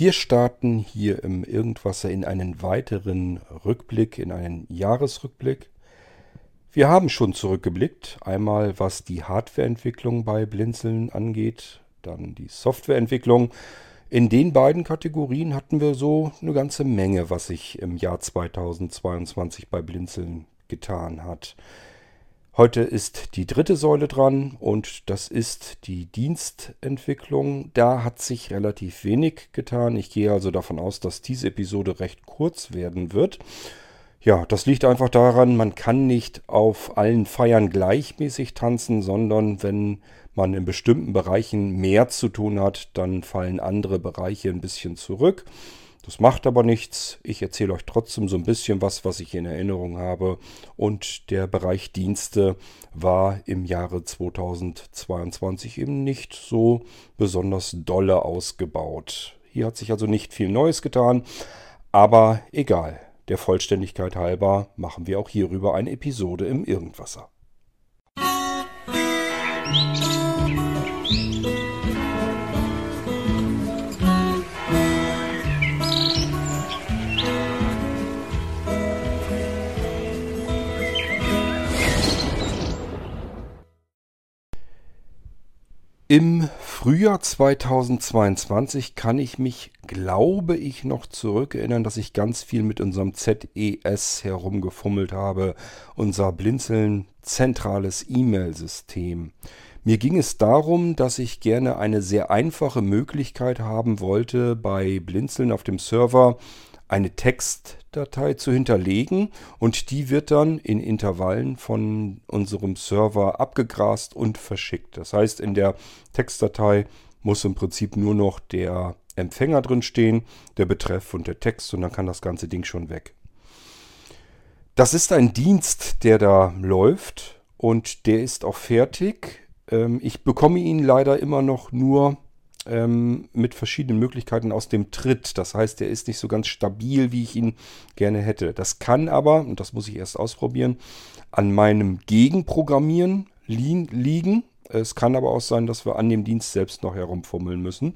Wir starten hier im Irgendwasser in einen weiteren Rückblick, in einen Jahresrückblick. Wir haben schon zurückgeblickt, einmal was die Hardwareentwicklung bei Blinzeln angeht, dann die Softwareentwicklung. In den beiden Kategorien hatten wir so eine ganze Menge, was sich im Jahr 2022 bei Blinzeln getan hat. Heute ist die dritte Säule dran und das ist die Dienstentwicklung. Da hat sich relativ wenig getan. Ich gehe also davon aus, dass diese Episode recht kurz werden wird. Ja, das liegt einfach daran, man kann nicht auf allen Feiern gleichmäßig tanzen, sondern wenn man in bestimmten Bereichen mehr zu tun hat, dann fallen andere Bereiche ein bisschen zurück. Das macht aber nichts. Ich erzähle euch trotzdem so ein bisschen was, was ich in Erinnerung habe. Und der Bereich Dienste war im Jahre 2022 eben nicht so besonders dolle ausgebaut. Hier hat sich also nicht viel Neues getan, aber egal. Der Vollständigkeit halber machen wir auch hierüber eine Episode im Irgendwasser. Musik Im Frühjahr 2022 kann ich mich, glaube ich, noch zurückerinnern, dass ich ganz viel mit unserem ZES herumgefummelt habe, unser Blinzeln zentrales E-Mail-System. Mir ging es darum, dass ich gerne eine sehr einfache Möglichkeit haben wollte, bei Blinzeln auf dem Server eine Textdatei zu hinterlegen und die wird dann in Intervallen von unserem Server abgegrast und verschickt. Das heißt, in der Textdatei muss im Prinzip nur noch der Empfänger drin stehen, der Betreff und der Text und dann kann das ganze Ding schon weg. Das ist ein Dienst, der da läuft und der ist auch fertig. Ähm, ich bekomme ihn leider immer noch nur ähm, mit verschiedenen Möglichkeiten aus dem Tritt. Das heißt, der ist nicht so ganz stabil, wie ich ihn gerne hätte. Das kann aber, und das muss ich erst ausprobieren, an meinem Gegenprogrammieren li liegen. Es kann aber auch sein, dass wir an dem Dienst selbst noch herumfummeln müssen.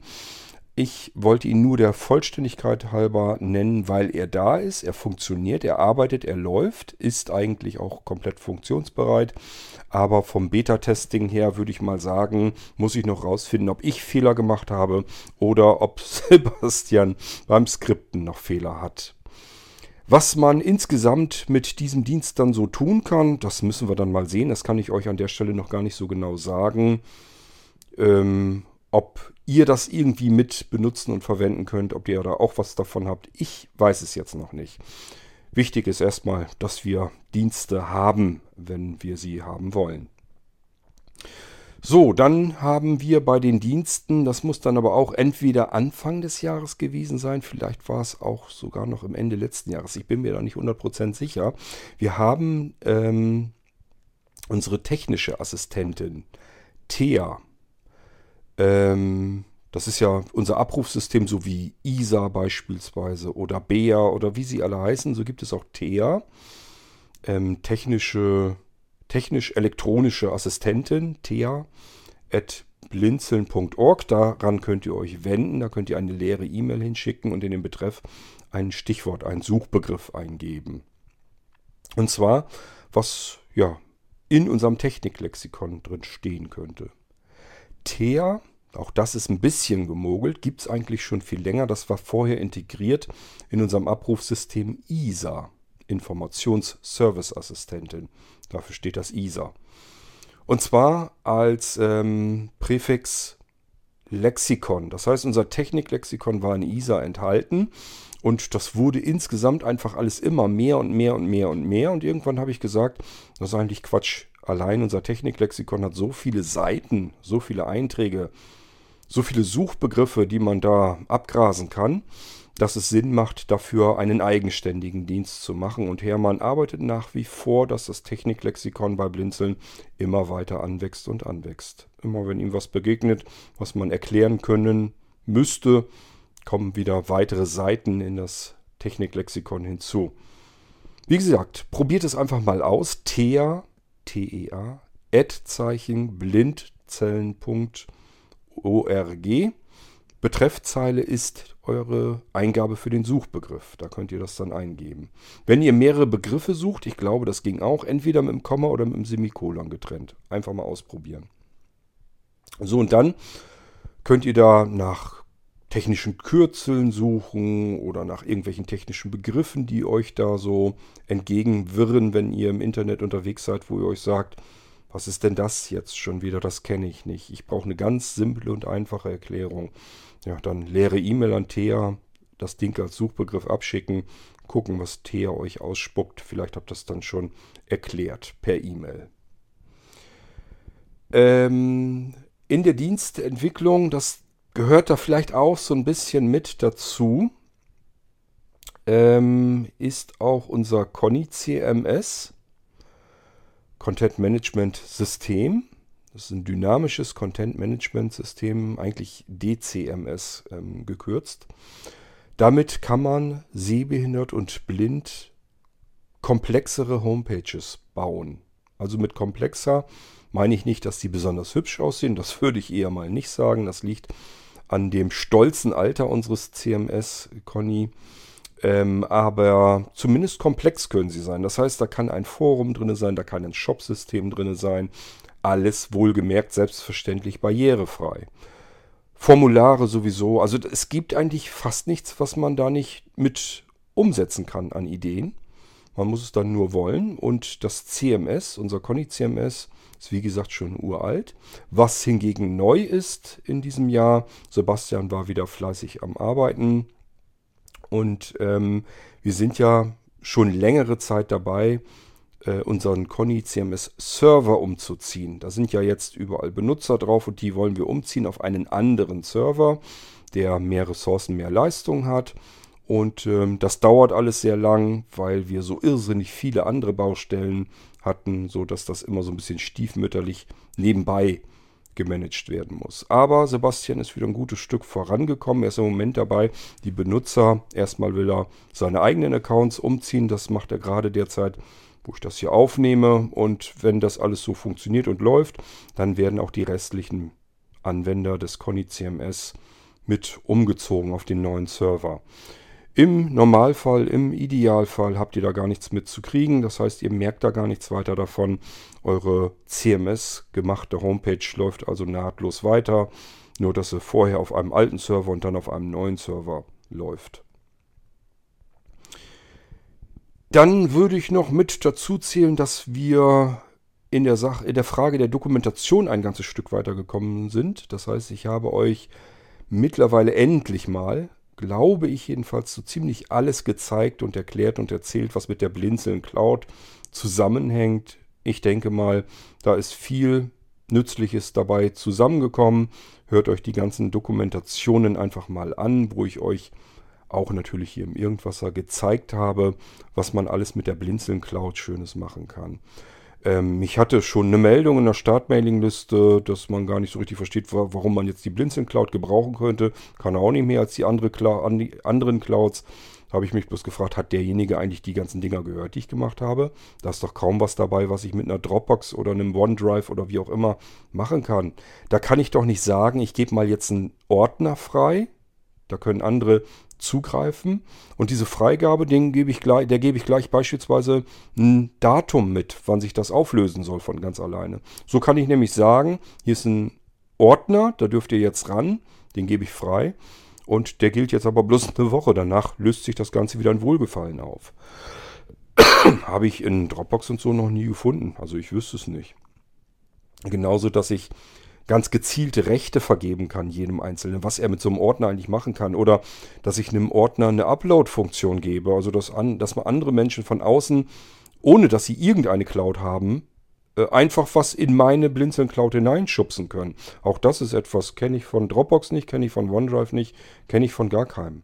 Ich wollte ihn nur der Vollständigkeit halber nennen, weil er da ist, er funktioniert, er arbeitet, er läuft, ist eigentlich auch komplett funktionsbereit. Aber vom Beta-Testing her würde ich mal sagen, muss ich noch rausfinden, ob ich Fehler gemacht habe oder ob Sebastian beim Skripten noch Fehler hat. Was man insgesamt mit diesem Dienst dann so tun kann, das müssen wir dann mal sehen. Das kann ich euch an der Stelle noch gar nicht so genau sagen. Ähm, ob ihr das irgendwie mit benutzen und verwenden könnt, ob ihr da auch was davon habt, ich weiß es jetzt noch nicht. Wichtig ist erstmal, dass wir Dienste haben, wenn wir sie haben wollen. So, dann haben wir bei den Diensten, das muss dann aber auch entweder Anfang des Jahres gewesen sein, vielleicht war es auch sogar noch im Ende letzten Jahres, ich bin mir da nicht 100% sicher. Wir haben ähm, unsere technische Assistentin, Thea, ähm, das ist ja unser Abrufsystem, so wie ISA beispielsweise oder BEA oder wie sie alle heißen. So gibt es auch TEA, ähm, technische, technisch-elektronische Assistentin, TEA, at blinzeln.org. Daran könnt ihr euch wenden. Da könnt ihr eine leere E-Mail hinschicken und in den Betreff ein Stichwort, einen Suchbegriff eingeben. Und zwar, was ja in unserem Techniklexikon drin stehen könnte. TEA, auch das ist ein bisschen gemogelt, gibt es eigentlich schon viel länger. Das war vorher integriert in unserem Abrufsystem ISA, Informationsservice-Assistentin. Dafür steht das ISA. Und zwar als ähm, Präfix Lexikon. Das heißt, unser Techniklexikon war in ISA enthalten. Und das wurde insgesamt einfach alles immer mehr und mehr und mehr und mehr. Und irgendwann habe ich gesagt, das ist eigentlich Quatsch. Allein unser Techniklexikon hat so viele Seiten, so viele Einträge, so viele Suchbegriffe, die man da abgrasen kann, dass es Sinn macht, dafür einen eigenständigen Dienst zu machen. Und Hermann arbeitet nach wie vor, dass das Techniklexikon bei Blinzeln immer weiter anwächst und anwächst. Immer wenn ihm was begegnet, was man erklären können müsste, kommen wieder weitere Seiten in das Techniklexikon hinzu. Wie gesagt, probiert es einfach mal aus. TEA T-E-A, Ad-Zeichen blindzellen.org. Betreffzeile ist eure Eingabe für den Suchbegriff. Da könnt ihr das dann eingeben. Wenn ihr mehrere Begriffe sucht, ich glaube, das ging auch, entweder mit dem Komma oder mit dem Semikolon getrennt. Einfach mal ausprobieren. So, und dann könnt ihr da nach technischen Kürzeln suchen oder nach irgendwelchen technischen Begriffen, die euch da so entgegenwirren, wenn ihr im Internet unterwegs seid, wo ihr euch sagt, was ist denn das jetzt schon wieder? Das kenne ich nicht. Ich brauche eine ganz simple und einfache Erklärung. Ja, dann leere E-Mail an Thea, das Ding als Suchbegriff abschicken, gucken, was Thea euch ausspuckt. Vielleicht habt ihr das dann schon erklärt per E-Mail. Ähm, in der Dienstentwicklung, das gehört da vielleicht auch so ein bisschen mit dazu, ähm, ist auch unser Conny CMS, Content Management System. Das ist ein dynamisches Content Management System, eigentlich DCMS ähm, gekürzt. Damit kann man sehbehindert und blind komplexere Homepages bauen. Also mit komplexer meine ich nicht, dass die besonders hübsch aussehen. Das würde ich eher mal nicht sagen. Das liegt an dem stolzen Alter unseres CMS, Conny. Ähm, aber zumindest komplex können sie sein. Das heißt, da kann ein Forum drin sein, da kann ein Shopsystem drin sein. Alles wohlgemerkt, selbstverständlich barrierefrei. Formulare sowieso. Also es gibt eigentlich fast nichts, was man da nicht mit umsetzen kann an Ideen. Man muss es dann nur wollen. Und das CMS, unser Conny CMS, ist wie gesagt schon uralt. Was hingegen neu ist in diesem Jahr, Sebastian war wieder fleißig am Arbeiten. Und ähm, wir sind ja schon längere Zeit dabei, äh, unseren Conny CMS Server umzuziehen. Da sind ja jetzt überall Benutzer drauf und die wollen wir umziehen auf einen anderen Server, der mehr Ressourcen, mehr Leistung hat. Und ähm, das dauert alles sehr lang, weil wir so irrsinnig viele andere Baustellen hatten, so dass das immer so ein bisschen stiefmütterlich nebenbei gemanagt werden muss. Aber Sebastian ist wieder ein gutes Stück vorangekommen. Er ist im Moment dabei, die Benutzer, erstmal will er seine eigenen Accounts umziehen. Das macht er gerade derzeit, wo ich das hier aufnehme. Und wenn das alles so funktioniert und läuft, dann werden auch die restlichen Anwender des Conny CMS mit umgezogen auf den neuen Server. Im Normalfall, im Idealfall habt ihr da gar nichts mit zu kriegen. Das heißt, ihr merkt da gar nichts weiter davon. Eure CMS gemachte Homepage läuft also nahtlos weiter. Nur, dass sie vorher auf einem alten Server und dann auf einem neuen Server läuft. Dann würde ich noch mit dazu zählen, dass wir in der, Sache, in der Frage der Dokumentation ein ganzes Stück weitergekommen sind. Das heißt, ich habe euch mittlerweile endlich mal glaube ich jedenfalls, so ziemlich alles gezeigt und erklärt und erzählt, was mit der Blinzeln Cloud zusammenhängt. Ich denke mal, da ist viel Nützliches dabei zusammengekommen. Hört euch die ganzen Dokumentationen einfach mal an, wo ich euch auch natürlich hier im Irgendwasser gezeigt habe, was man alles mit der Blinzeln Cloud Schönes machen kann. Ähm, ich hatte schon eine Meldung in der Startmailingliste, dass man gar nicht so richtig versteht, warum man jetzt die Blinzeln Cloud gebrauchen könnte. Kann auch nicht mehr als die, andere Clou an die anderen Clouds. Da habe ich mich bloß gefragt, hat derjenige eigentlich die ganzen Dinger gehört, die ich gemacht habe? Da ist doch kaum was dabei, was ich mit einer Dropbox oder einem OneDrive oder wie auch immer machen kann. Da kann ich doch nicht sagen, ich gebe mal jetzt einen Ordner frei. Da können andere zugreifen. Und diese Freigabe, den gebe ich gleich, der gebe ich gleich beispielsweise ein Datum mit, wann sich das auflösen soll von ganz alleine. So kann ich nämlich sagen, hier ist ein Ordner, da dürft ihr jetzt ran, den gebe ich frei. Und der gilt jetzt aber bloß eine Woche. Danach löst sich das Ganze wieder in Wohlgefallen auf. Habe ich in Dropbox und so noch nie gefunden. Also ich wüsste es nicht. Genauso, dass ich ganz gezielte Rechte vergeben kann, jedem Einzelnen, was er mit so einem Ordner eigentlich machen kann. Oder dass ich einem Ordner eine Upload-Funktion gebe, also dass, an, dass man andere Menschen von außen, ohne dass sie irgendeine Cloud haben, äh, einfach was in meine Blinzeln Cloud hineinschubsen können. Auch das ist etwas, kenne ich von Dropbox nicht, kenne ich von OneDrive nicht, kenne ich von gar keinem.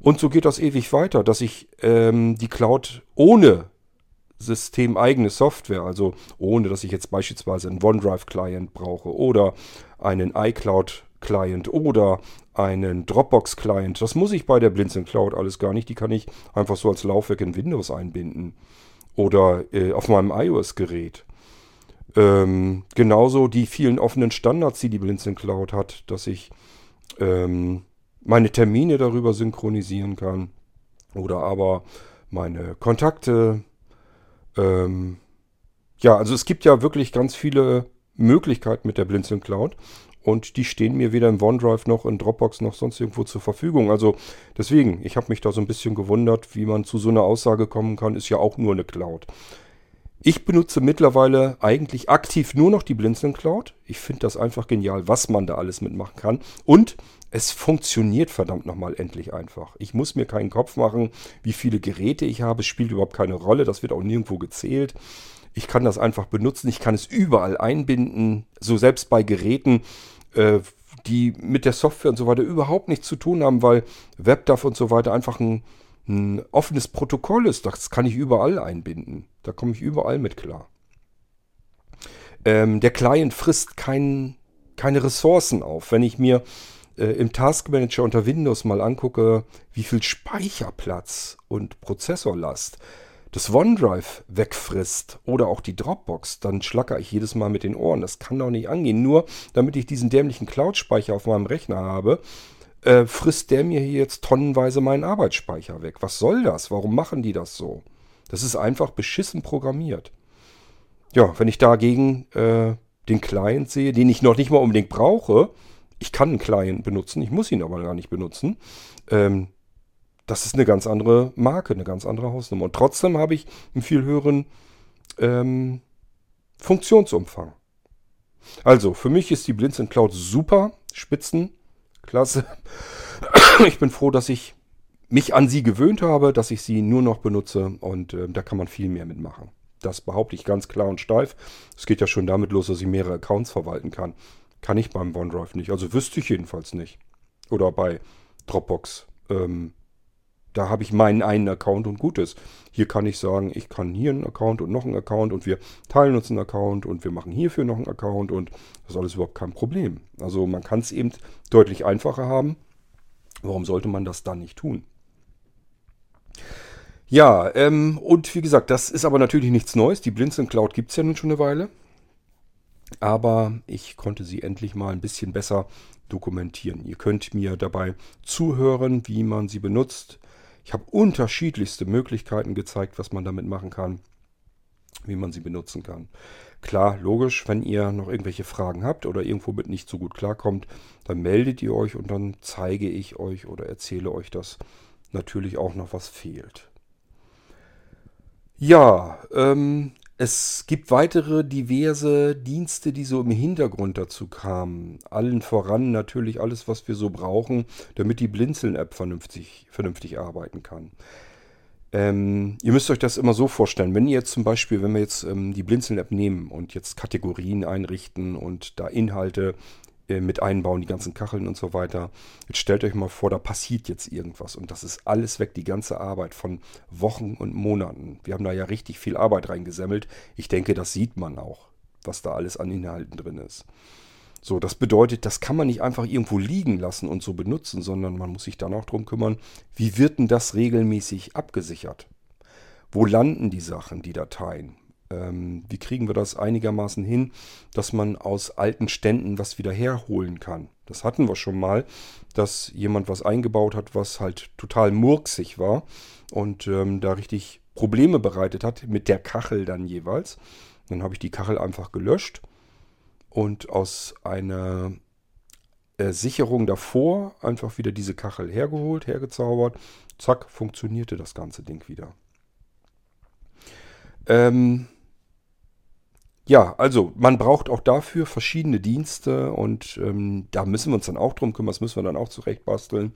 Und so geht das ewig weiter, dass ich ähm, die Cloud ohne systemeigene Software, also ohne dass ich jetzt beispielsweise einen OneDrive-Client brauche oder einen iCloud-Client oder einen Dropbox-Client. Das muss ich bei der Blinzeln Cloud alles gar nicht. Die kann ich einfach so als Laufwerk in Windows einbinden oder äh, auf meinem iOS-Gerät. Ähm, genauso die vielen offenen Standards, die die Blinzeln Cloud hat, dass ich ähm, meine Termine darüber synchronisieren kann oder aber meine Kontakte. Ähm, ja, also es gibt ja wirklich ganz viele Möglichkeiten mit der Blinzeln Cloud und die stehen mir weder im OneDrive noch in Dropbox noch sonst irgendwo zur Verfügung. Also deswegen, ich habe mich da so ein bisschen gewundert, wie man zu so einer Aussage kommen kann, ist ja auch nur eine Cloud. Ich benutze mittlerweile eigentlich aktiv nur noch die Blinzeln Cloud. Ich finde das einfach genial, was man da alles mitmachen kann. Und es funktioniert verdammt nochmal endlich einfach. Ich muss mir keinen Kopf machen, wie viele Geräte ich habe. Es spielt überhaupt keine Rolle. Das wird auch nirgendwo gezählt. Ich kann das einfach benutzen. Ich kann es überall einbinden. So selbst bei Geräten, äh, die mit der Software und so weiter überhaupt nichts zu tun haben, weil WebDAV und so weiter einfach ein, ein offenes Protokoll ist. Das kann ich überall einbinden. Da komme ich überall mit klar. Ähm, der Client frisst kein, keine Ressourcen auf. Wenn ich mir äh, im Task Manager unter Windows mal angucke, wie viel Speicherplatz und Prozessorlast das OneDrive wegfrisst oder auch die Dropbox, dann schlacker ich jedes Mal mit den Ohren. Das kann doch nicht angehen. Nur damit ich diesen dämlichen Cloud-Speicher auf meinem Rechner habe, äh, frisst der mir hier jetzt tonnenweise meinen Arbeitsspeicher weg. Was soll das? Warum machen die das so? Das ist einfach beschissen programmiert. Ja, wenn ich dagegen äh, den Client sehe, den ich noch nicht mal unbedingt brauche, ich kann einen Client benutzen, ich muss ihn aber gar nicht benutzen, ähm, das ist eine ganz andere Marke, eine ganz andere Hausnummer. Und trotzdem habe ich einen viel höheren ähm, Funktionsumfang. Also, für mich ist die Blinzeln Cloud super, spitzen, klasse. Ich bin froh, dass ich mich an sie gewöhnt habe, dass ich sie nur noch benutze und äh, da kann man viel mehr mitmachen. Das behaupte ich ganz klar und steif. Es geht ja schon damit los, dass ich mehrere Accounts verwalten kann. Kann ich beim OneDrive nicht. Also wüsste ich jedenfalls nicht. Oder bei Dropbox. Ähm, da habe ich meinen einen Account und gut ist. Hier kann ich sagen, ich kann hier einen Account und noch einen Account und wir teilen uns einen Account und wir machen hierfür noch einen Account und das ist alles überhaupt kein Problem. Also man kann es eben deutlich einfacher haben. Warum sollte man das dann nicht tun? Ja, ähm, und wie gesagt, das ist aber natürlich nichts Neues. Die Blinzeln Cloud gibt es ja nun schon eine Weile. Aber ich konnte sie endlich mal ein bisschen besser dokumentieren. Ihr könnt mir dabei zuhören, wie man sie benutzt, ich habe unterschiedlichste Möglichkeiten gezeigt, was man damit machen kann, wie man sie benutzen kann. Klar, logisch, wenn ihr noch irgendwelche Fragen habt oder irgendwo mit nicht so gut klarkommt, dann meldet ihr euch und dann zeige ich euch oder erzähle euch, dass natürlich auch noch was fehlt. Ja, ähm, es gibt weitere diverse Dienste, die so im Hintergrund dazu kamen. Allen voran natürlich alles, was wir so brauchen, damit die Blinzeln-App vernünftig, vernünftig arbeiten kann. Ähm, ihr müsst euch das immer so vorstellen. Wenn ihr jetzt zum Beispiel, wenn wir jetzt ähm, die Blinzeln-App nehmen und jetzt Kategorien einrichten und da Inhalte äh, mit einbauen, die ganzen Kacheln und so weiter. Jetzt stellt euch mal vor, da passiert jetzt irgendwas und das ist alles weg, die ganze Arbeit von Wochen und Monaten. Wir haben da ja richtig viel Arbeit reingesammelt. Ich denke, das sieht man auch, was da alles an Inhalten drin ist. So, das bedeutet, das kann man nicht einfach irgendwo liegen lassen und so benutzen, sondern man muss sich dann auch darum kümmern, wie wird denn das regelmäßig abgesichert? Wo landen die Sachen, die Dateien? Ähm, wie kriegen wir das einigermaßen hin, dass man aus alten Ständen was wieder herholen kann. Das hatten wir schon mal, dass jemand was eingebaut hat, was halt total murksig war und ähm, da richtig Probleme bereitet hat mit der Kachel dann jeweils. Dann habe ich die Kachel einfach gelöscht und aus einer äh, Sicherung davor einfach wieder diese Kachel hergeholt, hergezaubert. Zack, funktionierte das ganze Ding wieder. Ähm, ja, also man braucht auch dafür verschiedene Dienste und ähm, da müssen wir uns dann auch drum kümmern, das müssen wir dann auch zurecht basteln.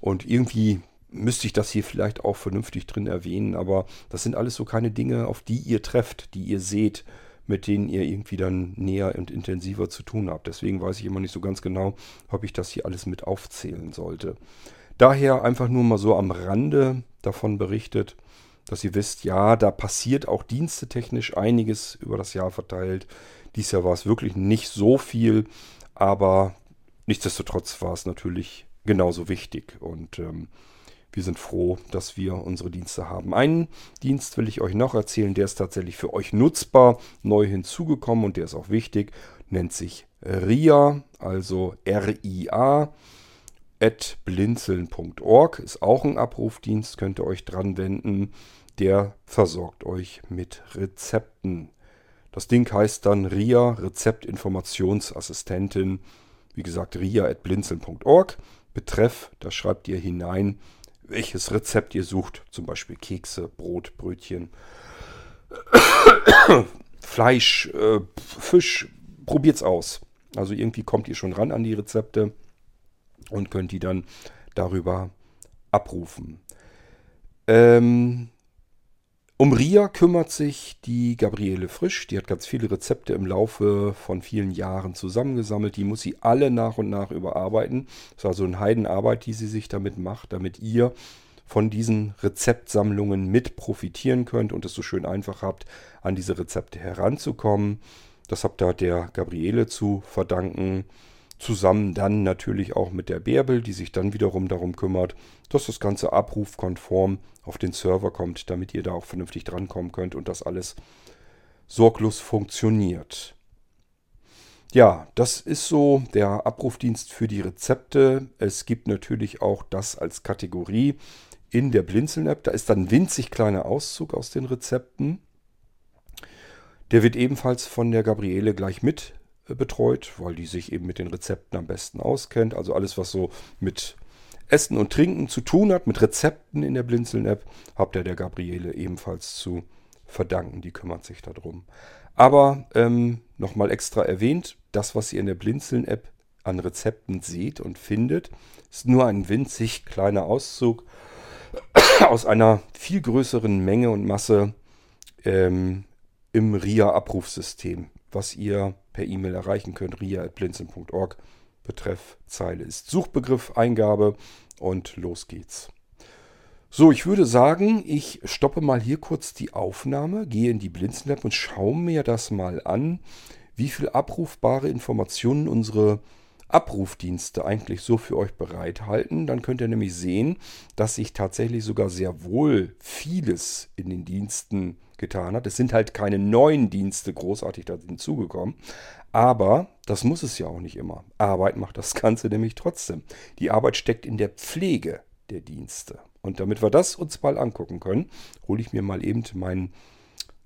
Und irgendwie müsste ich das hier vielleicht auch vernünftig drin erwähnen, aber das sind alles so keine Dinge, auf die ihr trefft, die ihr seht, mit denen ihr irgendwie dann näher und intensiver zu tun habt. Deswegen weiß ich immer nicht so ganz genau, ob ich das hier alles mit aufzählen sollte. Daher einfach nur mal so am Rande davon berichtet dass ihr wisst, ja, da passiert auch dienstetechnisch einiges über das Jahr verteilt. Dies Jahr war es wirklich nicht so viel, aber nichtsdestotrotz war es natürlich genauso wichtig und ähm, wir sind froh, dass wir unsere Dienste haben. Einen Dienst will ich euch noch erzählen, der ist tatsächlich für euch nutzbar, neu hinzugekommen und der ist auch wichtig, nennt sich RIA, also R-I-A. at blinzeln.org ist auch ein Abrufdienst, könnt ihr euch dran wenden. Der versorgt euch mit Rezepten. Das Ding heißt dann RIA, Rezeptinformationsassistentin. Wie gesagt, ria at blinzeln.org. Betreff, da schreibt ihr hinein, welches Rezept ihr sucht. Zum Beispiel Kekse, Brot, Brötchen, Fleisch, äh, Fisch. Probiert's aus. Also irgendwie kommt ihr schon ran an die Rezepte und könnt die dann darüber abrufen. Ähm, um Ria kümmert sich die Gabriele Frisch. Die hat ganz viele Rezepte im Laufe von vielen Jahren zusammengesammelt. Die muss sie alle nach und nach überarbeiten. Das ist also eine Heidenarbeit, die sie sich damit macht, damit ihr von diesen Rezeptsammlungen mit profitieren könnt und es so schön einfach habt, an diese Rezepte heranzukommen. Das habt ihr der Gabriele zu verdanken. Zusammen dann natürlich auch mit der Bärbel, die sich dann wiederum darum kümmert, dass das Ganze abrufkonform auf den Server kommt, damit ihr da auch vernünftig drankommen könnt und das alles sorglos funktioniert. Ja, das ist so der Abrufdienst für die Rezepte. Es gibt natürlich auch das als Kategorie in der Blinzeln-App. Da ist dann ein winzig kleiner Auszug aus den Rezepten. Der wird ebenfalls von der Gabriele gleich mit betreut, weil die sich eben mit den Rezepten am besten auskennt. Also alles, was so mit Essen und Trinken zu tun hat, mit Rezepten in der Blinzeln-App, habt ihr der Gabriele ebenfalls zu verdanken. Die kümmert sich darum. Aber ähm, nochmal extra erwähnt, das, was ihr in der Blinzeln-App an Rezepten seht und findet, ist nur ein winzig kleiner Auszug aus einer viel größeren Menge und Masse ähm, im RIA-Abrufsystem, was ihr per E-Mail erreichen könnt. ria.blinzeln.org. Betreff Zeile ist Suchbegriff, Eingabe und los geht's. So, ich würde sagen, ich stoppe mal hier kurz die Aufnahme, gehe in die Blinzeln-App und schaue mir das mal an, wie viel abrufbare Informationen unsere Abrufdienste eigentlich so für euch bereithalten. Dann könnt ihr nämlich sehen, dass sich tatsächlich sogar sehr wohl vieles in den Diensten getan hat. Es sind halt keine neuen Dienste großartig hinzugekommen. Aber das muss es ja auch nicht immer. Arbeit macht das Ganze nämlich trotzdem. Die Arbeit steckt in der Pflege der Dienste. Und damit wir das uns mal angucken können, hole ich mir mal eben mein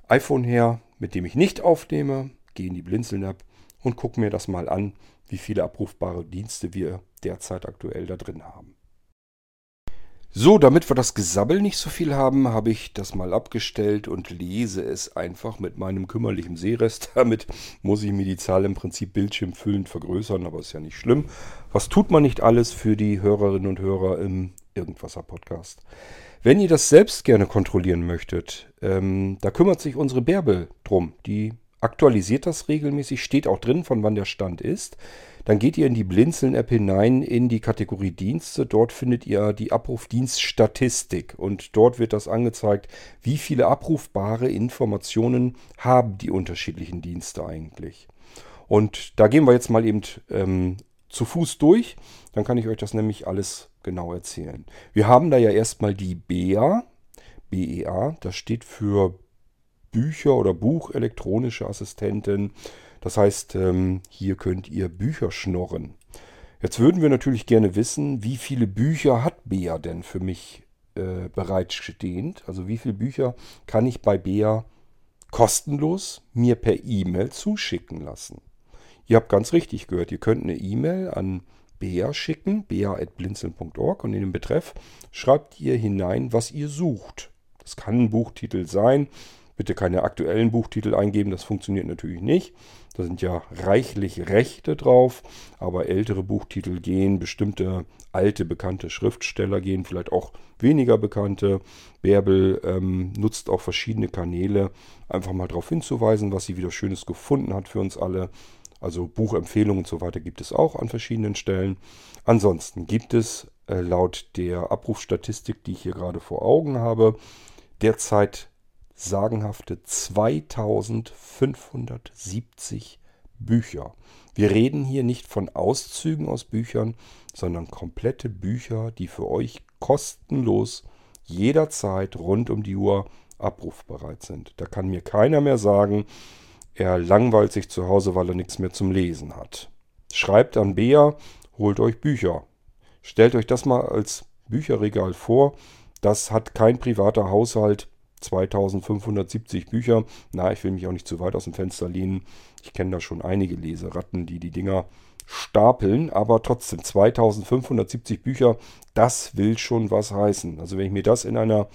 iPhone her, mit dem ich nicht aufnehme, gehe in die Blinzeln-App und gucke mir das mal an, wie viele abrufbare Dienste wir derzeit aktuell da drin haben. So, damit wir das Gesabbel nicht so viel haben, habe ich das mal abgestellt und lese es einfach mit meinem kümmerlichen Sehrest. Damit muss ich mir die Zahl im Prinzip bildschirmfüllend vergrößern, aber ist ja nicht schlimm. Was tut man nicht alles für die Hörerinnen und Hörer im Irgendwasser-Podcast? Wenn ihr das selbst gerne kontrollieren möchtet, ähm, da kümmert sich unsere Bärbel drum. Die aktualisiert das regelmäßig, steht auch drin, von wann der Stand ist. Dann geht ihr in die Blinzeln-App hinein in die Kategorie Dienste. Dort findet ihr die Abrufdienststatistik und dort wird das angezeigt, wie viele abrufbare Informationen haben die unterschiedlichen Dienste eigentlich. Und da gehen wir jetzt mal eben ähm, zu Fuß durch. Dann kann ich euch das nämlich alles genau erzählen. Wir haben da ja erstmal die BEA. BEA, das steht für Bücher oder Buch elektronische Assistentin. Das heißt, ähm, hier könnt ihr Bücher schnorren. Jetzt würden wir natürlich gerne wissen, wie viele Bücher hat Bea denn für mich äh, bereitstehend? Also wie viele Bücher kann ich bei Bea kostenlos mir per E-Mail zuschicken lassen? Ihr habt ganz richtig gehört, ihr könnt eine E-Mail an Bea schicken, bea.blinzeln.org und in den Betreff schreibt ihr hinein, was ihr sucht. Das kann ein Buchtitel sein, Bitte keine aktuellen Buchtitel eingeben, das funktioniert natürlich nicht. Da sind ja reichlich Rechte drauf, aber ältere Buchtitel gehen, bestimmte alte bekannte Schriftsteller gehen, vielleicht auch weniger bekannte. Bärbel ähm, nutzt auch verschiedene Kanäle, einfach mal darauf hinzuweisen, was sie wieder Schönes gefunden hat für uns alle. Also Buchempfehlungen und so weiter gibt es auch an verschiedenen Stellen. Ansonsten gibt es äh, laut der Abrufstatistik, die ich hier gerade vor Augen habe, derzeit sagenhafte 2570 Bücher. Wir reden hier nicht von Auszügen aus Büchern, sondern komplette Bücher, die für euch kostenlos jederzeit rund um die Uhr abrufbereit sind. Da kann mir keiner mehr sagen, er langweilt sich zu Hause, weil er nichts mehr zum Lesen hat. Schreibt an Bea, holt euch Bücher. Stellt euch das mal als Bücherregal vor. Das hat kein privater Haushalt. 2570 Bücher. Na, ich will mich auch nicht zu weit aus dem Fenster lehnen. Ich kenne da schon einige Leseratten, die die Dinger stapeln, aber trotzdem 2570 Bücher, das will schon was heißen. Also wenn ich mir das in einer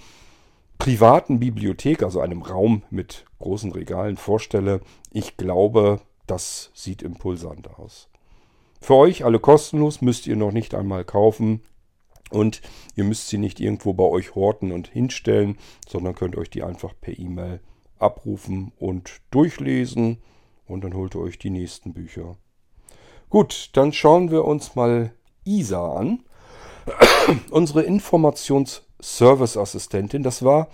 privaten Bibliothek, also einem Raum mit großen Regalen vorstelle, ich glaube, das sieht impulsant aus. Für euch alle kostenlos, müsst ihr noch nicht einmal kaufen. Und ihr müsst sie nicht irgendwo bei euch horten und hinstellen, sondern könnt euch die einfach per E-Mail abrufen und durchlesen. Und dann holt ihr euch die nächsten Bücher. Gut, dann schauen wir uns mal ISA an. Unsere Informationsservice-Assistentin, das war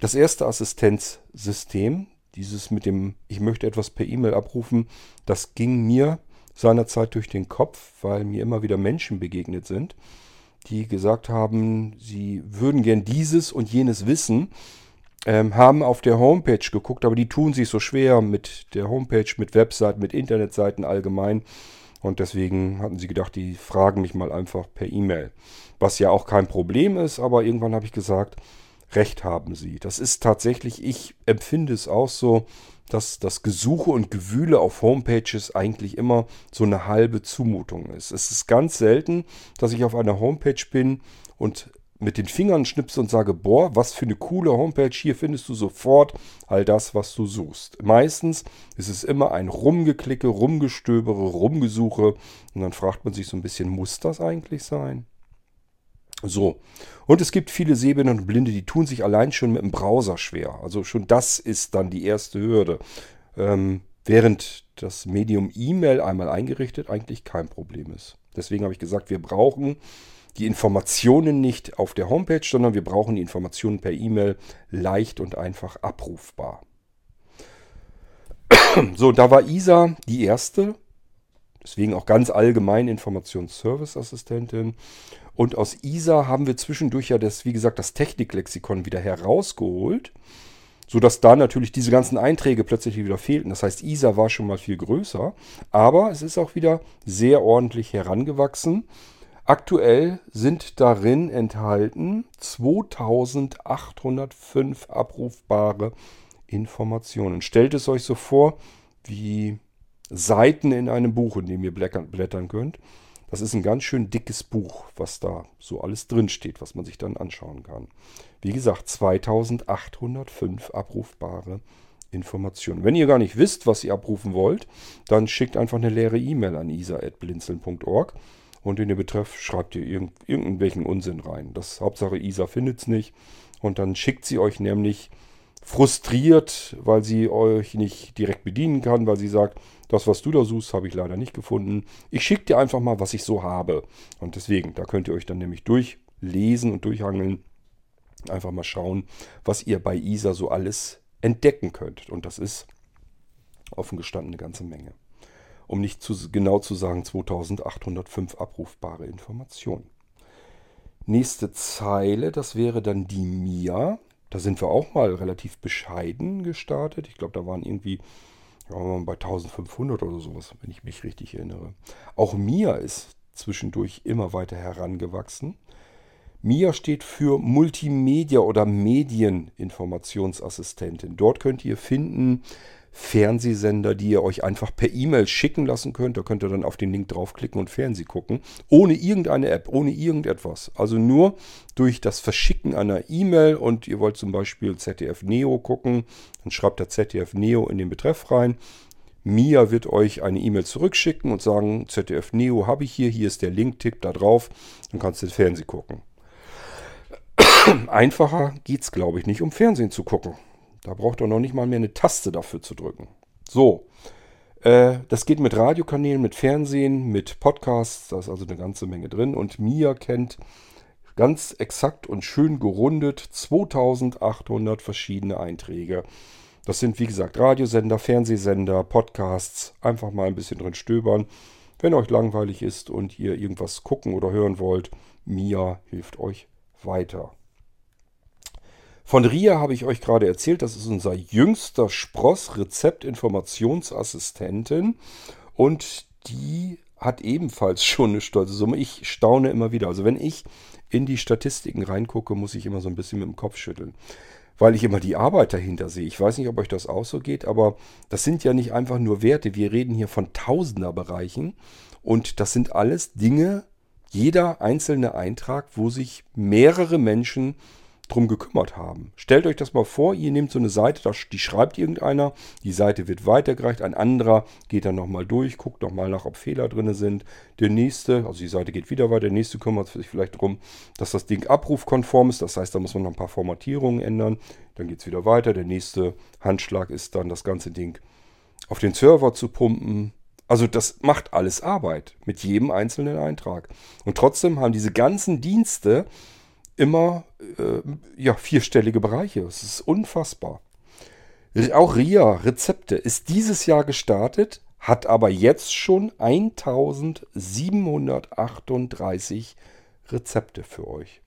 das erste Assistenzsystem. Dieses mit dem, ich möchte etwas per E-Mail abrufen, das ging mir seinerzeit durch den Kopf, weil mir immer wieder Menschen begegnet sind, die gesagt haben, sie würden gern dieses und jenes wissen, ähm, haben auf der Homepage geguckt, aber die tun sich so schwer mit der Homepage, mit Webseiten, mit Internetseiten allgemein. Und deswegen hatten sie gedacht, die fragen mich mal einfach per E-Mail. Was ja auch kein Problem ist, aber irgendwann habe ich gesagt, recht haben sie. Das ist tatsächlich, ich empfinde es auch so, dass das Gesuche und Gewühle auf Homepages eigentlich immer so eine halbe Zumutung ist. Es ist ganz selten, dass ich auf einer Homepage bin und mit den Fingern schnipse und sage, boah, was für eine coole Homepage, hier findest du sofort all das, was du suchst. Meistens ist es immer ein Rumgeklicke, Rumgestöbere, Rumgesuche und dann fragt man sich so ein bisschen, muss das eigentlich sein? So, und es gibt viele Sehbehinderte und Blinde, die tun sich allein schon mit dem Browser schwer. Also schon das ist dann die erste Hürde. Ähm, während das Medium E-Mail einmal eingerichtet eigentlich kein Problem ist. Deswegen habe ich gesagt, wir brauchen die Informationen nicht auf der Homepage, sondern wir brauchen die Informationen per E-Mail leicht und einfach abrufbar. So, da war ISA die erste, deswegen auch ganz allgemein Informationsservice-Assistentin. Und aus ISA haben wir zwischendurch ja das, wie gesagt, das Techniklexikon wieder herausgeholt, sodass da natürlich diese ganzen Einträge plötzlich wieder fehlten. Das heißt, ISA war schon mal viel größer, aber es ist auch wieder sehr ordentlich herangewachsen. Aktuell sind darin enthalten 2805 abrufbare Informationen. Stellt es euch so vor, wie Seiten in einem Buch, in dem ihr blättern könnt. Das ist ein ganz schön dickes Buch, was da so alles drinsteht, was man sich dann anschauen kann. Wie gesagt, 2805 abrufbare Informationen. Wenn ihr gar nicht wisst, was ihr abrufen wollt, dann schickt einfach eine leere E-Mail an isa.blinzeln.org und in den Betreff schreibt ihr irgend, irgendwelchen Unsinn rein. Das Hauptsache Isa findet es nicht und dann schickt sie euch nämlich frustriert, weil sie euch nicht direkt bedienen kann, weil sie sagt, das, was du da suchst, habe ich leider nicht gefunden. Ich schicke dir einfach mal, was ich so habe. Und deswegen, da könnt ihr euch dann nämlich durchlesen und durchhangeln. Einfach mal schauen, was ihr bei ISA so alles entdecken könnt. Und das ist offen gestanden eine ganze Menge. Um nicht zu, genau zu sagen, 2805 abrufbare Informationen. Nächste Zeile, das wäre dann die MIA. Da sind wir auch mal relativ bescheiden gestartet. Ich glaube, da waren irgendwie ja, bei 1500 oder sowas, wenn ich mich richtig erinnere. Auch Mia ist zwischendurch immer weiter herangewachsen. MIA steht für Multimedia oder Medieninformationsassistentin. Dort könnt ihr finden Fernsehsender, die ihr euch einfach per E-Mail schicken lassen könnt. Da könnt ihr dann auf den Link draufklicken und Fernseh gucken. Ohne irgendeine App, ohne irgendetwas. Also nur durch das Verschicken einer E-Mail und ihr wollt zum Beispiel ZDF Neo gucken, dann schreibt der ZDF Neo in den Betreff rein. Mia wird euch eine E-Mail zurückschicken und sagen, ZDF Neo habe ich hier, hier ist der Link, tipp da drauf, dann kannst du den Fernsehen gucken. Einfacher geht es, glaube ich, nicht, um Fernsehen zu gucken. Da braucht ihr noch nicht mal mehr eine Taste dafür zu drücken. So, äh, das geht mit Radiokanälen, mit Fernsehen, mit Podcasts, da ist also eine ganze Menge drin. Und Mia kennt ganz exakt und schön gerundet 2800 verschiedene Einträge. Das sind wie gesagt Radiosender, Fernsehsender, Podcasts. Einfach mal ein bisschen drin stöbern. Wenn euch langweilig ist und ihr irgendwas gucken oder hören wollt, Mia hilft euch weiter. Von RIA habe ich euch gerade erzählt, das ist unser jüngster Spross Rezeptinformationsassistentin und die hat ebenfalls schon eine stolze Summe. Ich staune immer wieder. Also wenn ich in die Statistiken reingucke, muss ich immer so ein bisschen mit dem Kopf schütteln. Weil ich immer die Arbeit dahinter sehe. Ich weiß nicht, ob euch das auch so geht, aber das sind ja nicht einfach nur Werte. Wir reden hier von Tausenderbereichen. Und das sind alles Dinge, jeder einzelne Eintrag, wo sich mehrere Menschen drum gekümmert haben. Stellt euch das mal vor, ihr nehmt so eine Seite, die schreibt irgendeiner, die Seite wird weitergereicht, ein anderer geht dann nochmal durch, guckt nochmal nach, ob Fehler drin sind. Der nächste, also die Seite geht wieder weiter, der nächste kümmert sich vielleicht darum, dass das Ding abrufkonform ist. Das heißt, da muss man noch ein paar Formatierungen ändern. Dann geht es wieder weiter. Der nächste Handschlag ist dann das ganze Ding auf den Server zu pumpen. Also das macht alles Arbeit mit jedem einzelnen Eintrag. Und trotzdem haben diese ganzen Dienste immer äh, ja, vierstellige Bereiche. Es ist unfassbar. Auch RIA Rezepte ist dieses Jahr gestartet, hat aber jetzt schon 1738 Rezepte für euch.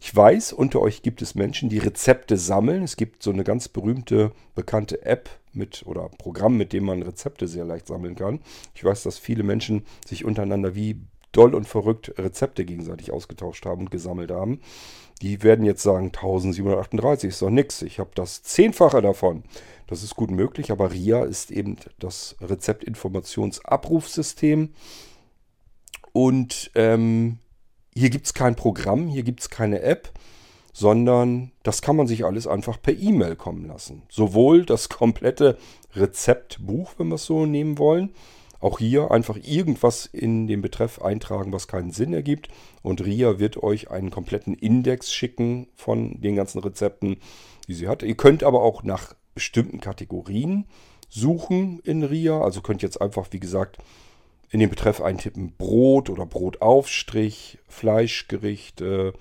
Ich weiß, unter euch gibt es Menschen, die Rezepte sammeln. Es gibt so eine ganz berühmte, bekannte App mit oder Programm, mit dem man Rezepte sehr leicht sammeln kann. Ich weiß, dass viele Menschen sich untereinander wie doll und verrückt Rezepte gegenseitig ausgetauscht haben und gesammelt haben. Die werden jetzt sagen, 1738 ist doch nix. Ich habe das Zehnfache davon. Das ist gut möglich, aber RIA ist eben das Rezeptinformationsabrufsystem. Und ähm, hier gibt es kein Programm, hier gibt es keine App, sondern das kann man sich alles einfach per E-Mail kommen lassen. Sowohl das komplette Rezeptbuch, wenn wir es so nehmen wollen, auch hier einfach irgendwas in den Betreff eintragen, was keinen Sinn ergibt. Und RIA wird euch einen kompletten Index schicken von den ganzen Rezepten, die sie hat. Ihr könnt aber auch nach bestimmten Kategorien suchen in RIA. Also könnt ihr jetzt einfach, wie gesagt, in den Betreff eintippen Brot oder Brotaufstrich, Fleischgerichte,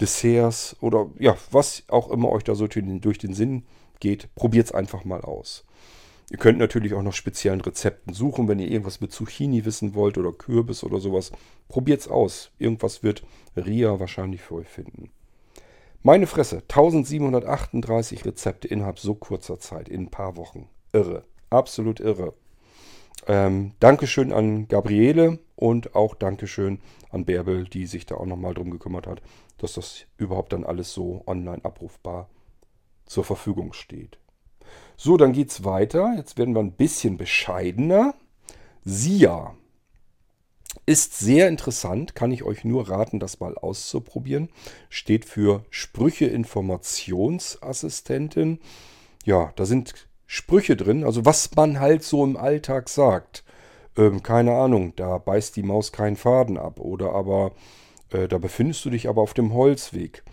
Desserts oder ja, was auch immer euch da so durch den Sinn geht. Probiert es einfach mal aus. Ihr könnt natürlich auch nach speziellen Rezepten suchen, wenn ihr irgendwas mit Zucchini wissen wollt oder Kürbis oder sowas. Probiert es aus. Irgendwas wird Ria wahrscheinlich für euch finden. Meine Fresse, 1738 Rezepte innerhalb so kurzer Zeit, in ein paar Wochen. Irre. Absolut irre. Ähm, Dankeschön an Gabriele und auch Dankeschön an Bärbel, die sich da auch nochmal drum gekümmert hat, dass das überhaupt dann alles so online abrufbar zur Verfügung steht. So, dann geht es weiter. Jetzt werden wir ein bisschen bescheidener. SIA ist sehr interessant, kann ich euch nur raten, das mal auszuprobieren. Steht für Sprüche Informationsassistentin. Ja, da sind Sprüche drin, also was man halt so im Alltag sagt. Ähm, keine Ahnung, da beißt die Maus keinen Faden ab oder aber äh, da befindest du dich aber auf dem Holzweg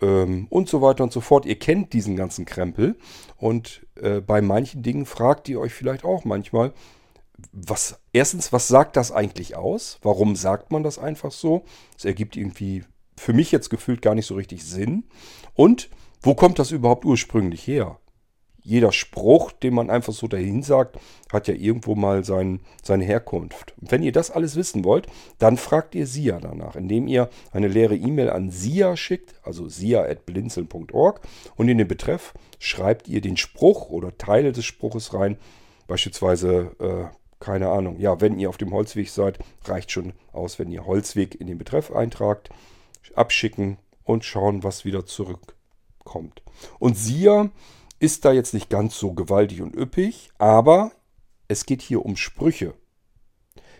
ähm, und so weiter und so fort. Ihr kennt diesen ganzen Krempel und äh, bei manchen Dingen fragt ihr euch vielleicht auch manchmal, was, erstens, was sagt das eigentlich aus? Warum sagt man das einfach so? Es ergibt irgendwie für mich jetzt gefühlt gar nicht so richtig Sinn. Und wo kommt das überhaupt ursprünglich her? Jeder Spruch, den man einfach so dahin sagt, hat ja irgendwo mal sein, seine Herkunft. Und wenn ihr das alles wissen wollt, dann fragt ihr SIA danach, indem ihr eine leere E-Mail an SIA schickt, also sia.blinzeln.org und in den Betreff schreibt ihr den Spruch oder Teile des Spruches rein, beispielsweise, äh, keine Ahnung, ja, wenn ihr auf dem Holzweg seid, reicht schon aus, wenn ihr Holzweg in den Betreff eintragt, abschicken und schauen, was wieder zurückkommt. Und SIA ist da jetzt nicht ganz so gewaltig und üppig, aber es geht hier um Sprüche.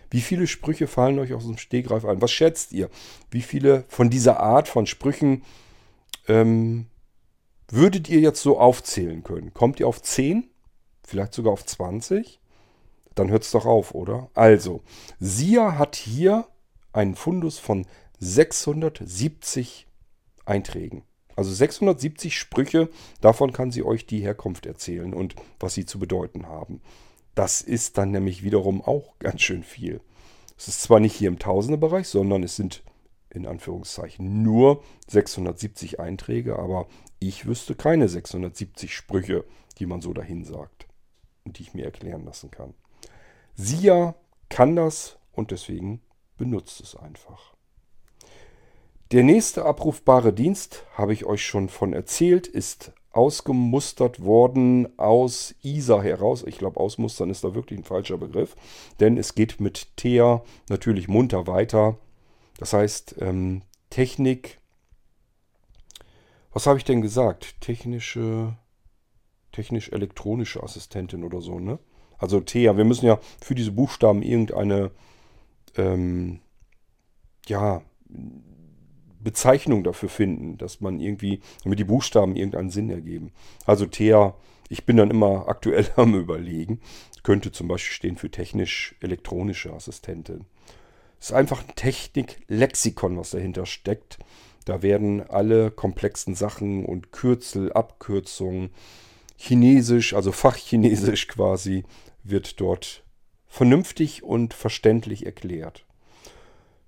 Wie viele Sprüche fallen euch aus dem Stegreif ein? Was schätzt ihr? Wie viele von dieser Art von Sprüchen ähm, würdet ihr jetzt so aufzählen können? Kommt ihr auf 10? Vielleicht sogar auf 20? Dann hört es doch auf, oder? Also, Sia hat hier einen Fundus von 670 Einträgen. Also 670 Sprüche, davon kann sie euch die Herkunft erzählen und was sie zu bedeuten haben. Das ist dann nämlich wiederum auch ganz schön viel. Es ist zwar nicht hier im Tausenderbereich, sondern es sind in Anführungszeichen nur 670 Einträge, aber ich wüsste keine 670 Sprüche, die man so dahin sagt und die ich mir erklären lassen kann. Sia kann das und deswegen benutzt es einfach. Der nächste abrufbare Dienst, habe ich euch schon von erzählt, ist ausgemustert worden aus ISA heraus. Ich glaube, ausmustern ist da wirklich ein falscher Begriff, denn es geht mit TEA natürlich munter weiter. Das heißt, ähm, Technik, was habe ich denn gesagt? Technische, technisch-elektronische Assistentin oder so, ne? Also TEA, wir müssen ja für diese Buchstaben irgendeine, ähm, ja, Bezeichnung dafür finden, dass man irgendwie, damit die Buchstaben irgendeinen Sinn ergeben. Also TEA, ich bin dann immer aktuell am Überlegen, könnte zum Beispiel stehen für technisch-elektronische Assistentin. Es ist einfach ein Technik-Lexikon, was dahinter steckt. Da werden alle komplexen Sachen und Kürzel, Abkürzungen, Chinesisch, also Fachchinesisch quasi, wird dort vernünftig und verständlich erklärt.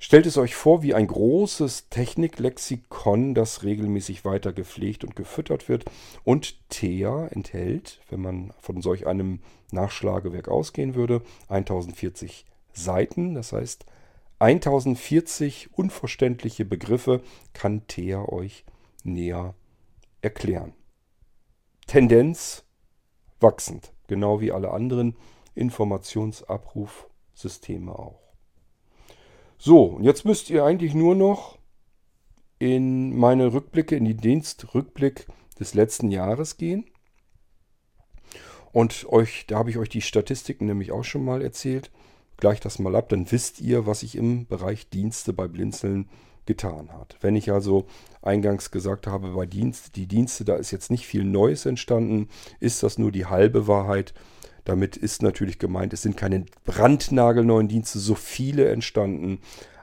Stellt es euch vor wie ein großes Techniklexikon, das regelmäßig weiter gepflegt und gefüttert wird und TEA enthält, wenn man von solch einem Nachschlagewerk ausgehen würde, 1040 Seiten. Das heißt, 1040 unverständliche Begriffe kann TEA euch näher erklären. Tendenz wachsend, genau wie alle anderen Informationsabrufsysteme auch. So, und jetzt müsst ihr eigentlich nur noch in meine Rückblicke, in die Dienstrückblick des letzten Jahres gehen. Und euch, da habe ich euch die Statistiken nämlich auch schon mal erzählt. Gleich das mal ab, dann wisst ihr, was ich im Bereich Dienste bei Blinzeln getan hat. Wenn ich also eingangs gesagt habe, bei Dienst, die Dienste, da ist jetzt nicht viel Neues entstanden, ist das nur die halbe Wahrheit. Damit ist natürlich gemeint, es sind keine brandnagelneuen Dienste, so viele entstanden.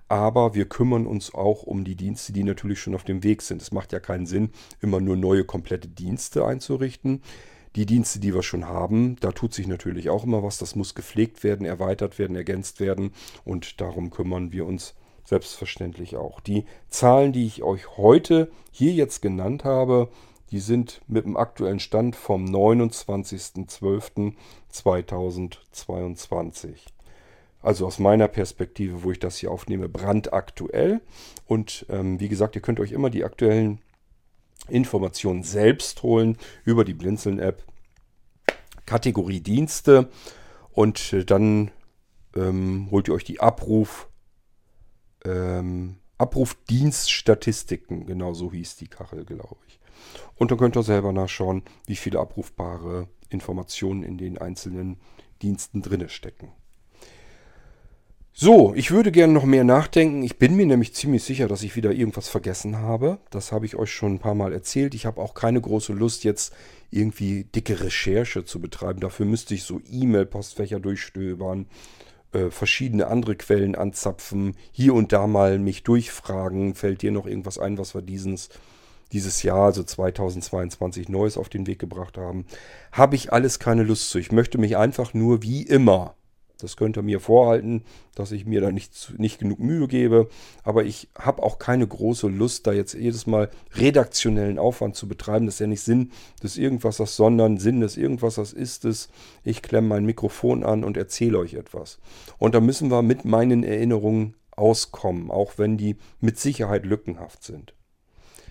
Aber wir kümmern uns auch um die Dienste, die natürlich schon auf dem Weg sind. Es macht ja keinen Sinn, immer nur neue komplette Dienste einzurichten. Die Dienste, die wir schon haben, da tut sich natürlich auch immer was. Das muss gepflegt werden, erweitert werden, ergänzt werden. Und darum kümmern wir uns selbstverständlich auch. Die Zahlen, die ich euch heute hier jetzt genannt habe, die sind mit dem aktuellen Stand vom 29.12.2022. Also aus meiner Perspektive, wo ich das hier aufnehme, brandaktuell. Und ähm, wie gesagt, ihr könnt euch immer die aktuellen Informationen selbst holen über die Blinzeln-App. Kategorie Dienste. Und äh, dann ähm, holt ihr euch die Abruf, ähm, Abrufdienststatistiken. Genau so hieß die Kachel, glaube ich. Und dann könnt ihr selber nachschauen, wie viele abrufbare Informationen in den einzelnen Diensten drinne stecken. So, ich würde gerne noch mehr nachdenken. Ich bin mir nämlich ziemlich sicher, dass ich wieder irgendwas vergessen habe. Das habe ich euch schon ein paar Mal erzählt. Ich habe auch keine große Lust, jetzt irgendwie dicke Recherche zu betreiben. Dafür müsste ich so E-Mail-Postfächer durchstöbern, äh, verschiedene andere Quellen anzapfen, hier und da mal mich durchfragen. Fällt dir noch irgendwas ein, was wir dieses dieses Jahr, also 2022, Neues auf den Weg gebracht haben, habe ich alles keine Lust zu. Ich möchte mich einfach nur wie immer, das könnt ihr mir vorhalten, dass ich mir da nicht, nicht genug Mühe gebe, aber ich habe auch keine große Lust, da jetzt jedes Mal redaktionellen Aufwand zu betreiben. Das ist ja nicht Sinn des Irgendwassers, sondern Sinn des Irgendwassers ist es, ich klemme mein Mikrofon an und erzähle euch etwas. Und da müssen wir mit meinen Erinnerungen auskommen, auch wenn die mit Sicherheit lückenhaft sind.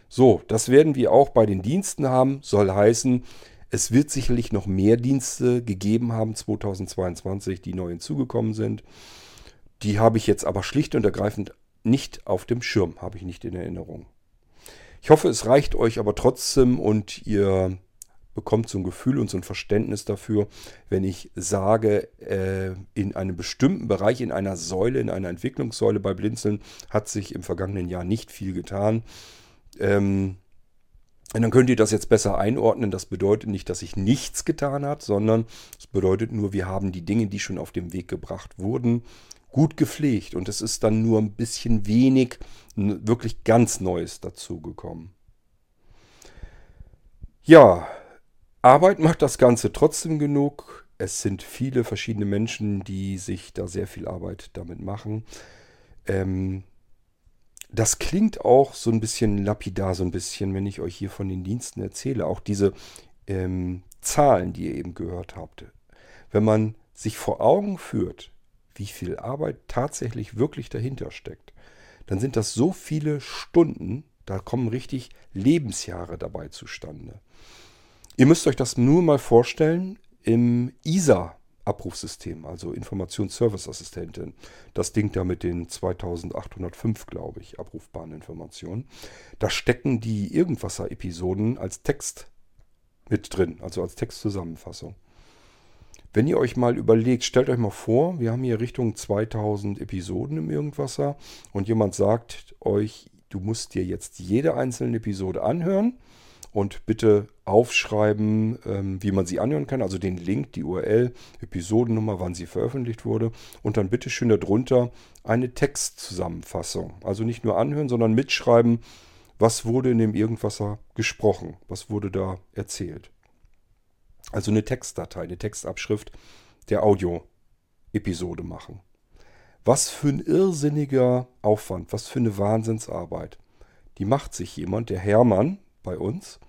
So, das werden wir auch bei den Diensten haben. Soll heißen, es wird sicherlich noch mehr Dienste gegeben haben 2022, die neu hinzugekommen sind. Die habe ich jetzt aber schlicht und ergreifend nicht auf dem Schirm, habe ich nicht in Erinnerung. Ich hoffe, es reicht euch aber trotzdem und ihr bekommt so ein Gefühl und so ein Verständnis dafür, wenn ich sage, äh, in einem bestimmten Bereich, in einer Säule, in einer Entwicklungssäule bei Blinzeln hat sich im vergangenen Jahr nicht viel getan. Ähm, und dann könnt ihr das jetzt besser einordnen. Das bedeutet nicht, dass sich nichts getan hat, sondern es bedeutet nur, wir haben die Dinge, die schon auf den Weg gebracht wurden, gut gepflegt. Und es ist dann nur ein bisschen wenig wirklich ganz Neues dazugekommen. Ja, Arbeit macht das Ganze trotzdem genug. Es sind viele verschiedene Menschen, die sich da sehr viel Arbeit damit machen. Ähm, das klingt auch so ein bisschen lapidar, so ein bisschen, wenn ich euch hier von den Diensten erzähle. Auch diese ähm, Zahlen, die ihr eben gehört habt. Wenn man sich vor Augen führt, wie viel Arbeit tatsächlich wirklich dahinter steckt, dann sind das so viele Stunden, da kommen richtig Lebensjahre dabei zustande. Ihr müsst euch das nur mal vorstellen im ISA Abrufsystem, also Informationsservice-Assistentin. Das Ding da mit den 2805, glaube ich, abrufbaren Informationen. Da stecken die Irgendwasser-Episoden als Text mit drin, also als Textzusammenfassung. Wenn ihr euch mal überlegt, stellt euch mal vor, wir haben hier Richtung 2000 Episoden im Irgendwasser und jemand sagt euch, du musst dir jetzt jede einzelne Episode anhören und bitte aufschreiben, ähm, wie man sie anhören kann. Also den Link, die URL, Episodennummer, wann sie veröffentlicht wurde. Und dann bitte schön darunter eine Textzusammenfassung. Also nicht nur anhören, sondern mitschreiben, was wurde in dem Irgendwasser gesprochen, was wurde da erzählt. Also eine Textdatei, eine Textabschrift der Audio-Episode machen. Was für ein irrsinniger Aufwand, was für eine Wahnsinnsarbeit. Die macht sich jemand, der Hermann bei uns,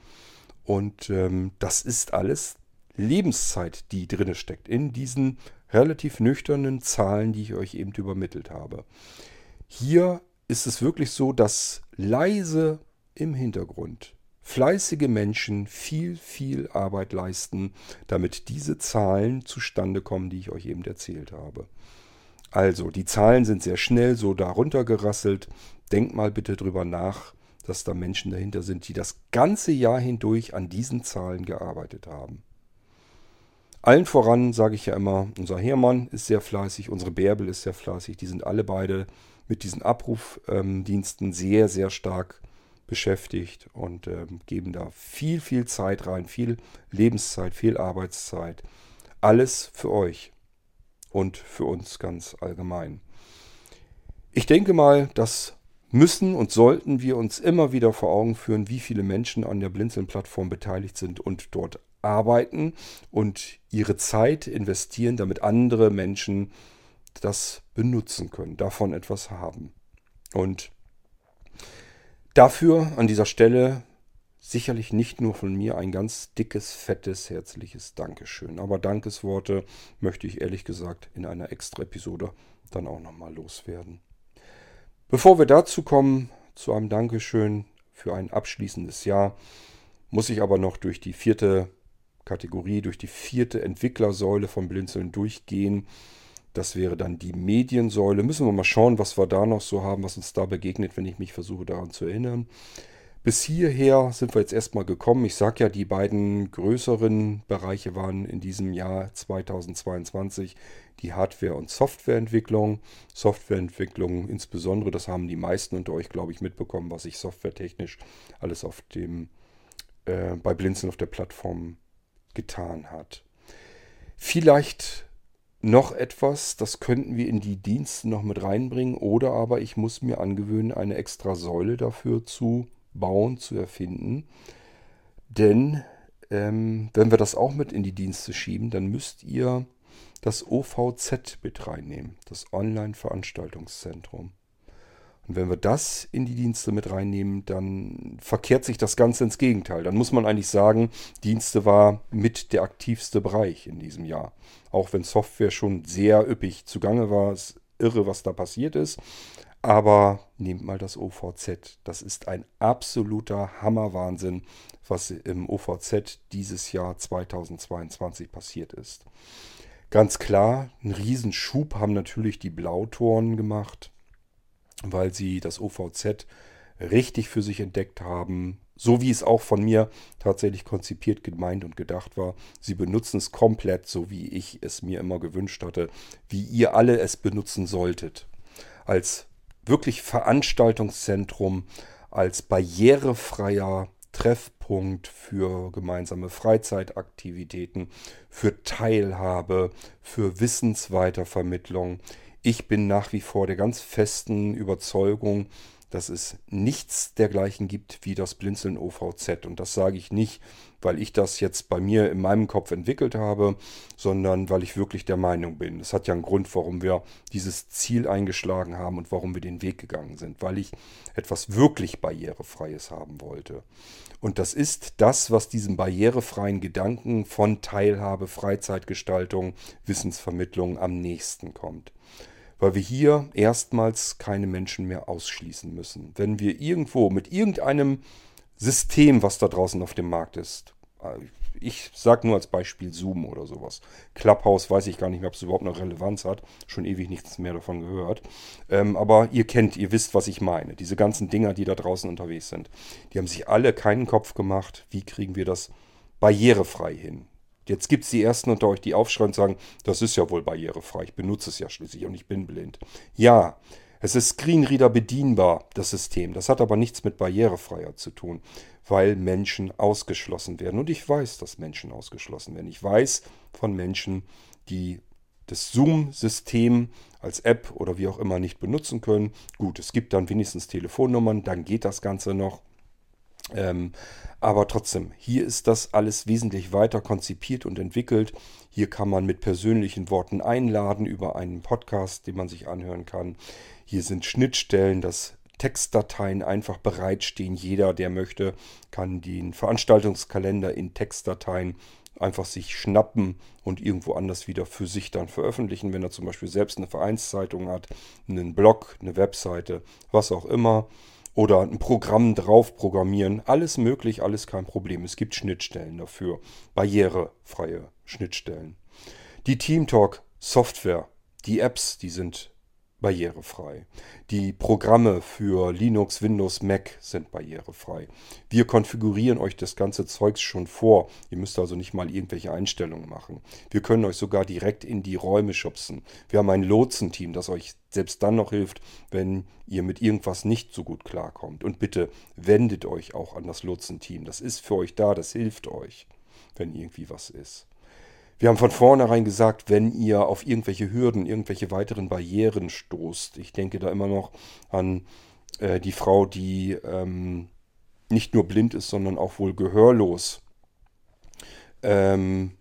und ähm, das ist alles Lebenszeit, die drinne steckt, in diesen relativ nüchternen Zahlen, die ich euch eben übermittelt habe. Hier ist es wirklich so, dass leise im Hintergrund fleißige Menschen viel, viel Arbeit leisten, damit diese Zahlen zustande kommen, die ich euch eben erzählt habe. Also, die Zahlen sind sehr schnell so darunter gerasselt. Denkt mal bitte drüber nach, dass da Menschen dahinter sind, die das ganze Jahr hindurch an diesen Zahlen gearbeitet haben. Allen voran sage ich ja immer, unser Hermann ist sehr fleißig, unsere Bärbel ist sehr fleißig. Die sind alle beide mit diesen Abrufdiensten sehr, sehr stark beschäftigt und ähm, geben da viel, viel Zeit rein, viel Lebenszeit, viel Arbeitszeit. Alles für euch und für uns ganz allgemein. Ich denke mal, dass müssen und sollten wir uns immer wieder vor Augen führen, wie viele Menschen an der Blinzeln-Plattform beteiligt sind und dort arbeiten und ihre Zeit investieren, damit andere Menschen das benutzen können, davon etwas haben. Und dafür an dieser Stelle sicherlich nicht nur von mir ein ganz dickes, fettes, herzliches Dankeschön. Aber Dankesworte möchte ich ehrlich gesagt in einer extra Episode dann auch nochmal loswerden. Bevor wir dazu kommen, zu einem Dankeschön für ein abschließendes Jahr, muss ich aber noch durch die vierte Kategorie, durch die vierte Entwicklersäule von Blinzeln durchgehen. Das wäre dann die Mediensäule. Müssen wir mal schauen, was wir da noch so haben, was uns da begegnet, wenn ich mich versuche daran zu erinnern. Bis hierher sind wir jetzt erstmal gekommen. Ich sage ja, die beiden größeren Bereiche waren in diesem Jahr 2022 die Hardware- und Softwareentwicklung. Softwareentwicklung insbesondere, das haben die meisten unter euch, glaube ich, mitbekommen, was sich softwaretechnisch alles auf dem, äh, bei Blinzeln auf der Plattform getan hat. Vielleicht noch etwas, das könnten wir in die Dienste noch mit reinbringen, oder aber ich muss mir angewöhnen, eine extra Säule dafür zu bauen, zu erfinden. Denn ähm, wenn wir das auch mit in die Dienste schieben, dann müsst ihr das OVZ mit reinnehmen, das Online-Veranstaltungszentrum. Und wenn wir das in die Dienste mit reinnehmen, dann verkehrt sich das Ganze ins Gegenteil. Dann muss man eigentlich sagen, Dienste war mit der aktivste Bereich in diesem Jahr. Auch wenn Software schon sehr üppig zugange war, ist irre, was da passiert ist. Aber nehmt mal das OVZ. Das ist ein absoluter Hammerwahnsinn, was im OVZ dieses Jahr 2022 passiert ist. Ganz klar, einen Riesenschub haben natürlich die Blautoren gemacht, weil sie das OVZ richtig für sich entdeckt haben, so wie es auch von mir tatsächlich konzipiert, gemeint und gedacht war. Sie benutzen es komplett so, wie ich es mir immer gewünscht hatte, wie ihr alle es benutzen solltet. Als wirklich Veranstaltungszentrum, als barrierefreier Treffpunkt für gemeinsame Freizeitaktivitäten, für Teilhabe, für Wissensweitervermittlung. Ich bin nach wie vor der ganz festen Überzeugung, dass es nichts dergleichen gibt wie das Blinzeln OVZ. Und das sage ich nicht, weil ich das jetzt bei mir in meinem Kopf entwickelt habe, sondern weil ich wirklich der Meinung bin. Es hat ja einen Grund, warum wir dieses Ziel eingeschlagen haben und warum wir den Weg gegangen sind, weil ich etwas wirklich Barrierefreies haben wollte. Und das ist das, was diesem barrierefreien Gedanken von Teilhabe, Freizeitgestaltung, Wissensvermittlung am nächsten kommt weil wir hier erstmals keine Menschen mehr ausschließen müssen. Wenn wir irgendwo mit irgendeinem System, was da draußen auf dem Markt ist, Ich sage nur als Beispiel Zoom oder sowas. Clubhouse weiß ich gar nicht mehr, ob es überhaupt noch Relevanz hat. Schon ewig nichts mehr davon gehört. Ähm, aber ihr kennt, ihr wisst, was ich meine. Diese ganzen Dinger, die da draußen unterwegs sind. Die haben sich alle keinen Kopf gemacht. Wie kriegen wir das barrierefrei hin? Jetzt gibt es die Ersten unter euch, die aufschreien und sagen, das ist ja wohl barrierefrei. Ich benutze es ja schließlich und ich bin blind. Ja, es ist Screenreader bedienbar, das System. Das hat aber nichts mit Barrierefreiheit zu tun, weil Menschen ausgeschlossen werden. Und ich weiß, dass Menschen ausgeschlossen werden. Ich weiß von Menschen, die das Zoom-System als App oder wie auch immer nicht benutzen können. Gut, es gibt dann wenigstens Telefonnummern, dann geht das Ganze noch. Ähm, aber trotzdem, hier ist das alles wesentlich weiter konzipiert und entwickelt. Hier kann man mit persönlichen Worten einladen über einen Podcast, den man sich anhören kann. Hier sind Schnittstellen, dass Textdateien einfach bereitstehen. Jeder, der möchte, kann den Veranstaltungskalender in Textdateien einfach sich schnappen und irgendwo anders wieder für sich dann veröffentlichen, wenn er zum Beispiel selbst eine Vereinszeitung hat, einen Blog, eine Webseite, was auch immer oder ein Programm drauf programmieren. Alles möglich, alles kein Problem. Es gibt Schnittstellen dafür. Barrierefreie Schnittstellen. Die TeamTalk Software, die Apps, die sind barrierefrei. Die Programme für Linux, Windows, Mac sind barrierefrei. Wir konfigurieren euch das ganze Zeugs schon vor. Ihr müsst also nicht mal irgendwelche Einstellungen machen. Wir können euch sogar direkt in die Räume schubsen. Wir haben ein Lotsenteam, das euch selbst dann noch hilft, wenn ihr mit irgendwas nicht so gut klarkommt. Und bitte wendet euch auch an das Lotsenteam. Das ist für euch da, das hilft euch, wenn irgendwie was ist. Wir haben von vornherein gesagt, wenn ihr auf irgendwelche Hürden, irgendwelche weiteren Barrieren stoßt, ich denke da immer noch an äh, die Frau, die ähm, nicht nur blind ist, sondern auch wohl gehörlos. Ähm,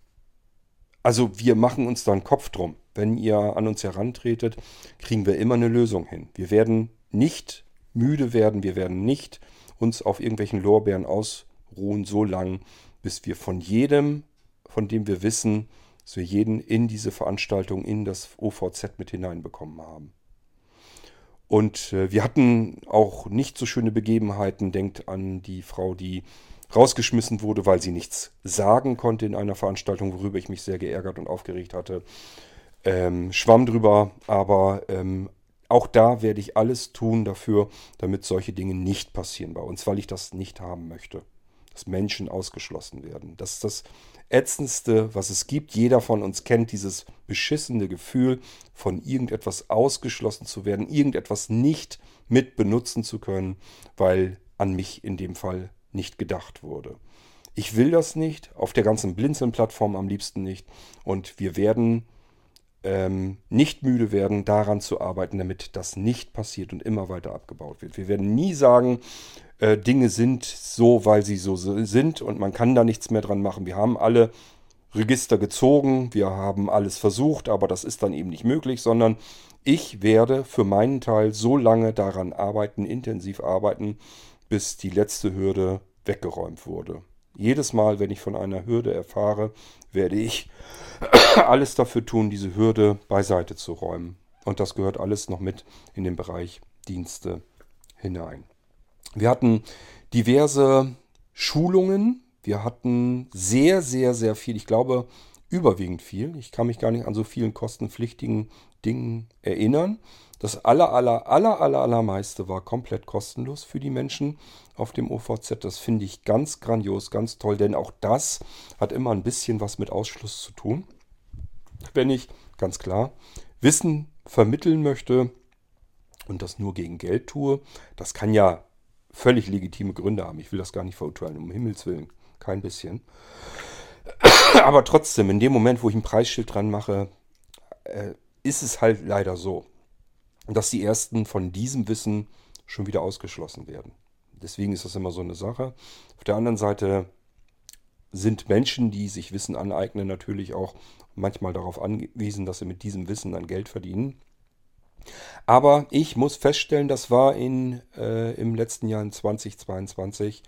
also wir machen uns da einen Kopf drum. Wenn ihr an uns herantretet, kriegen wir immer eine Lösung hin. Wir werden nicht müde werden, wir werden nicht uns auf irgendwelchen Lorbeeren ausruhen, so lang, bis wir von jedem von dem wir wissen, dass wir jeden in diese Veranstaltung, in das OVZ mit hineinbekommen haben. Und äh, wir hatten auch nicht so schöne Begebenheiten. Denkt an die Frau, die rausgeschmissen wurde, weil sie nichts sagen konnte in einer Veranstaltung, worüber ich mich sehr geärgert und aufgeregt hatte. Ähm, schwamm drüber, aber ähm, auch da werde ich alles tun dafür, damit solche Dinge nicht passieren bei uns, weil ich das nicht haben möchte. Dass Menschen ausgeschlossen werden. Das ist das ätzendste, was es gibt. Jeder von uns kennt dieses beschissene Gefühl, von irgendetwas ausgeschlossen zu werden, irgendetwas nicht mit benutzen zu können, weil an mich in dem Fall nicht gedacht wurde. Ich will das nicht, auf der ganzen Blinzeln-Plattform am liebsten nicht. Und wir werden ähm, nicht müde werden, daran zu arbeiten, damit das nicht passiert und immer weiter abgebaut wird. Wir werden nie sagen, äh, Dinge sind so, weil sie so sind und man kann da nichts mehr dran machen. Wir haben alle Register gezogen, wir haben alles versucht, aber das ist dann eben nicht möglich, sondern ich werde für meinen Teil so lange daran arbeiten, intensiv arbeiten, bis die letzte Hürde weggeräumt wurde. Jedes Mal, wenn ich von einer Hürde erfahre, werde ich alles dafür tun, diese Hürde beiseite zu räumen. Und das gehört alles noch mit in den Bereich Dienste hinein. Wir hatten diverse Schulungen. Wir hatten sehr, sehr, sehr viel. Ich glaube, überwiegend viel. Ich kann mich gar nicht an so vielen kostenpflichtigen Dingen erinnern. Das aller, aller, aller, aller, allermeiste war komplett kostenlos für die Menschen auf dem OVZ. Das finde ich ganz grandios, ganz toll, denn auch das hat immer ein bisschen was mit Ausschluss zu tun. Wenn ich, ganz klar, Wissen vermitteln möchte und das nur gegen Geld tue, das kann ja völlig legitime Gründe haben. Ich will das gar nicht verurteilen, um Himmels Willen. Kein bisschen. Aber trotzdem, in dem Moment, wo ich ein Preisschild dran mache, äh, ist es halt leider so, dass die ersten von diesem Wissen schon wieder ausgeschlossen werden. Deswegen ist das immer so eine Sache. Auf der anderen Seite sind Menschen, die sich Wissen aneignen, natürlich auch manchmal darauf angewiesen, dass sie mit diesem Wissen dann Geld verdienen. Aber ich muss feststellen, das war in, äh, im letzten Jahr in 2022,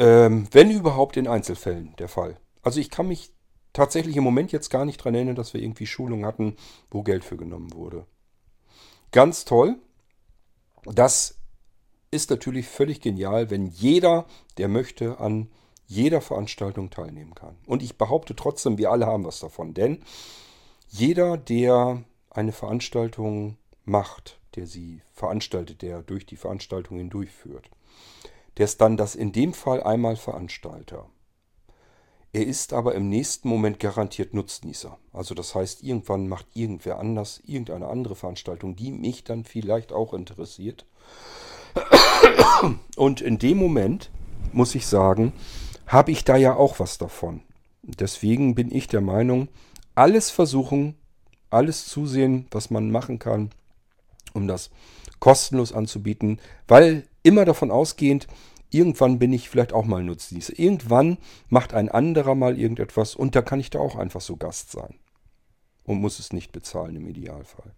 ähm, wenn überhaupt in Einzelfällen der Fall. Also ich kann mich tatsächlich im Moment jetzt gar nicht daran erinnern, dass wir irgendwie Schulungen hatten, wo Geld für genommen wurde. Ganz toll, dass ist natürlich völlig genial, wenn jeder, der möchte, an jeder Veranstaltung teilnehmen kann. Und ich behaupte trotzdem, wir alle haben was davon. Denn jeder, der eine Veranstaltung macht, der sie veranstaltet, der durch die Veranstaltung hindurchführt, der ist dann das in dem Fall einmal Veranstalter. Er ist aber im nächsten Moment garantiert Nutznießer. Also das heißt, irgendwann macht irgendwer anders irgendeine andere Veranstaltung, die mich dann vielleicht auch interessiert. Und in dem Moment, muss ich sagen, habe ich da ja auch was davon. Deswegen bin ich der Meinung, alles versuchen, alles zusehen, was man machen kann, um das kostenlos anzubieten, weil immer davon ausgehend, irgendwann bin ich vielleicht auch mal Nutznießer. Irgendwann macht ein anderer mal irgendetwas und da kann ich da auch einfach so Gast sein. Und muss es nicht bezahlen im Idealfall.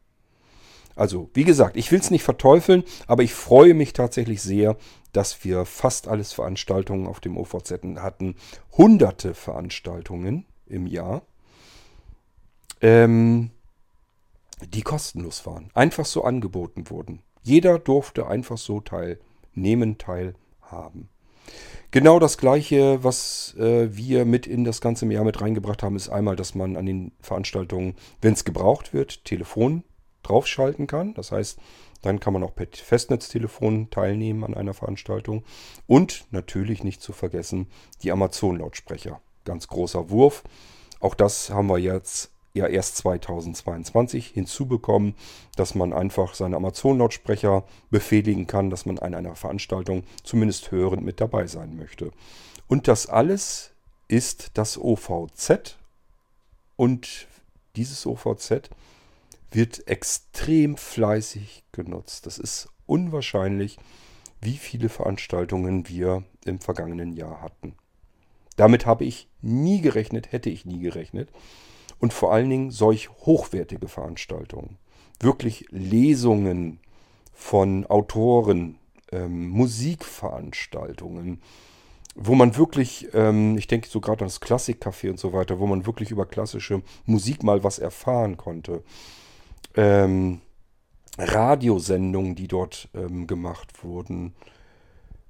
Also, wie gesagt, ich will es nicht verteufeln, aber ich freue mich tatsächlich sehr, dass wir fast alles Veranstaltungen auf dem OVZ hatten. Hunderte Veranstaltungen im Jahr, ähm, die kostenlos waren. Einfach so angeboten wurden. Jeder durfte einfach so teilnehmen, teilhaben. Genau das gleiche, was äh, wir mit in das ganze Jahr mit reingebracht haben, ist einmal, dass man an den Veranstaltungen, wenn es gebraucht wird, Telefon draufschalten kann. Das heißt, dann kann man auch per Festnetztelefon teilnehmen an einer Veranstaltung. Und natürlich nicht zu vergessen die Amazon-Lautsprecher. Ganz großer Wurf. Auch das haben wir jetzt ja erst 2022 hinzubekommen, dass man einfach seine Amazon-Lautsprecher befehligen kann, dass man an einer Veranstaltung zumindest hörend mit dabei sein möchte. Und das alles ist das OVZ und dieses OVZ wird extrem fleißig genutzt. Das ist unwahrscheinlich, wie viele Veranstaltungen wir im vergangenen Jahr hatten. Damit habe ich nie gerechnet, hätte ich nie gerechnet. Und vor allen Dingen solch hochwertige Veranstaltungen. Wirklich Lesungen von Autoren, ähm, Musikveranstaltungen, wo man wirklich, ähm, ich denke so gerade an das Klassikcafé und so weiter, wo man wirklich über klassische Musik mal was erfahren konnte. Ähm, Radiosendungen, die dort ähm, gemacht wurden.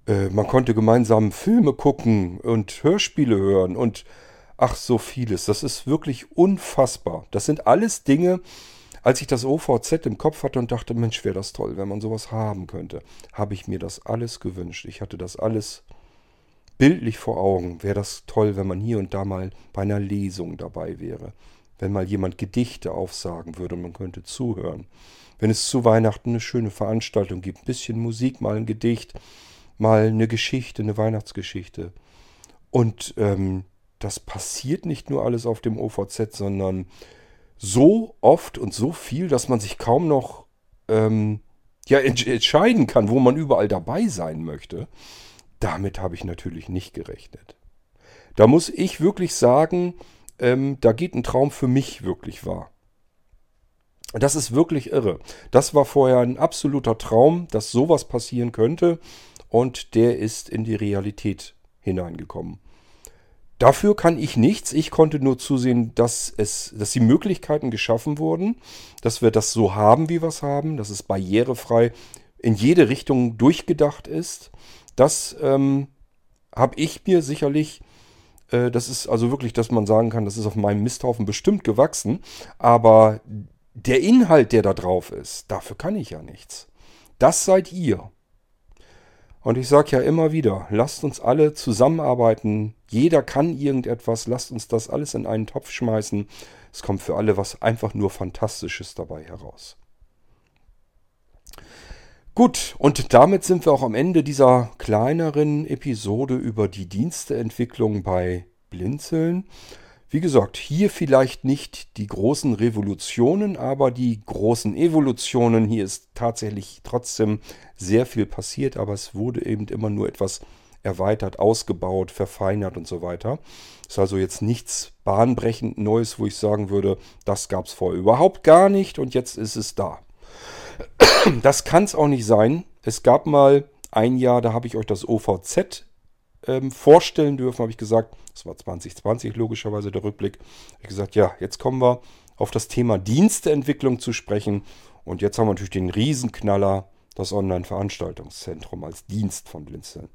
Äh, man konnte gemeinsam Filme gucken und Hörspiele hören und ach so vieles. Das ist wirklich unfassbar. Das sind alles Dinge, als ich das OVZ im Kopf hatte und dachte, Mensch, wäre das toll, wenn man sowas haben könnte, habe ich mir das alles gewünscht. Ich hatte das alles bildlich vor Augen. Wäre das toll, wenn man hier und da mal bei einer Lesung dabei wäre. Wenn mal jemand Gedichte aufsagen würde und man könnte zuhören. Wenn es zu Weihnachten eine schöne Veranstaltung gibt, ein bisschen Musik, mal ein Gedicht, mal eine Geschichte, eine Weihnachtsgeschichte. Und ähm, das passiert nicht nur alles auf dem OVZ, sondern so oft und so viel, dass man sich kaum noch ähm, ja, entscheiden kann, wo man überall dabei sein möchte. Damit habe ich natürlich nicht gerechnet. Da muss ich wirklich sagen, ähm, da geht ein Traum für mich wirklich wahr. Das ist wirklich irre. Das war vorher ein absoluter Traum, dass sowas passieren könnte und der ist in die Realität hineingekommen. Dafür kann ich nichts. Ich konnte nur zusehen, dass, es, dass die Möglichkeiten geschaffen wurden, dass wir das so haben, wie wir es haben, dass es barrierefrei in jede Richtung durchgedacht ist. Das ähm, habe ich mir sicherlich, äh, das ist also wirklich, dass man sagen kann, das ist auf meinem Misthaufen bestimmt gewachsen, aber der Inhalt, der da drauf ist, dafür kann ich ja nichts. Das seid ihr. Und ich sage ja immer wieder, lasst uns alle zusammenarbeiten. Jeder kann irgendetwas. Lasst uns das alles in einen Topf schmeißen. Es kommt für alle was einfach nur Fantastisches dabei heraus. Gut, und damit sind wir auch am Ende dieser kleineren Episode über die Diensteentwicklung bei Blinzeln. Wie gesagt, hier vielleicht nicht die großen Revolutionen, aber die großen Evolutionen. Hier ist tatsächlich trotzdem sehr viel passiert, aber es wurde eben immer nur etwas erweitert, ausgebaut, verfeinert und so weiter. Ist also jetzt nichts bahnbrechend Neues, wo ich sagen würde, das gab es vorher überhaupt gar nicht und jetzt ist es da. Das kann es auch nicht sein. Es gab mal ein Jahr, da habe ich euch das OVZ ähm, vorstellen dürfen, habe ich gesagt, das war 2020 logischerweise der Rückblick, habe ich gesagt, ja, jetzt kommen wir auf das Thema Diensteentwicklung zu sprechen. Und jetzt haben wir natürlich den Riesenknaller, das Online-Veranstaltungszentrum als Dienst von Blinzeln.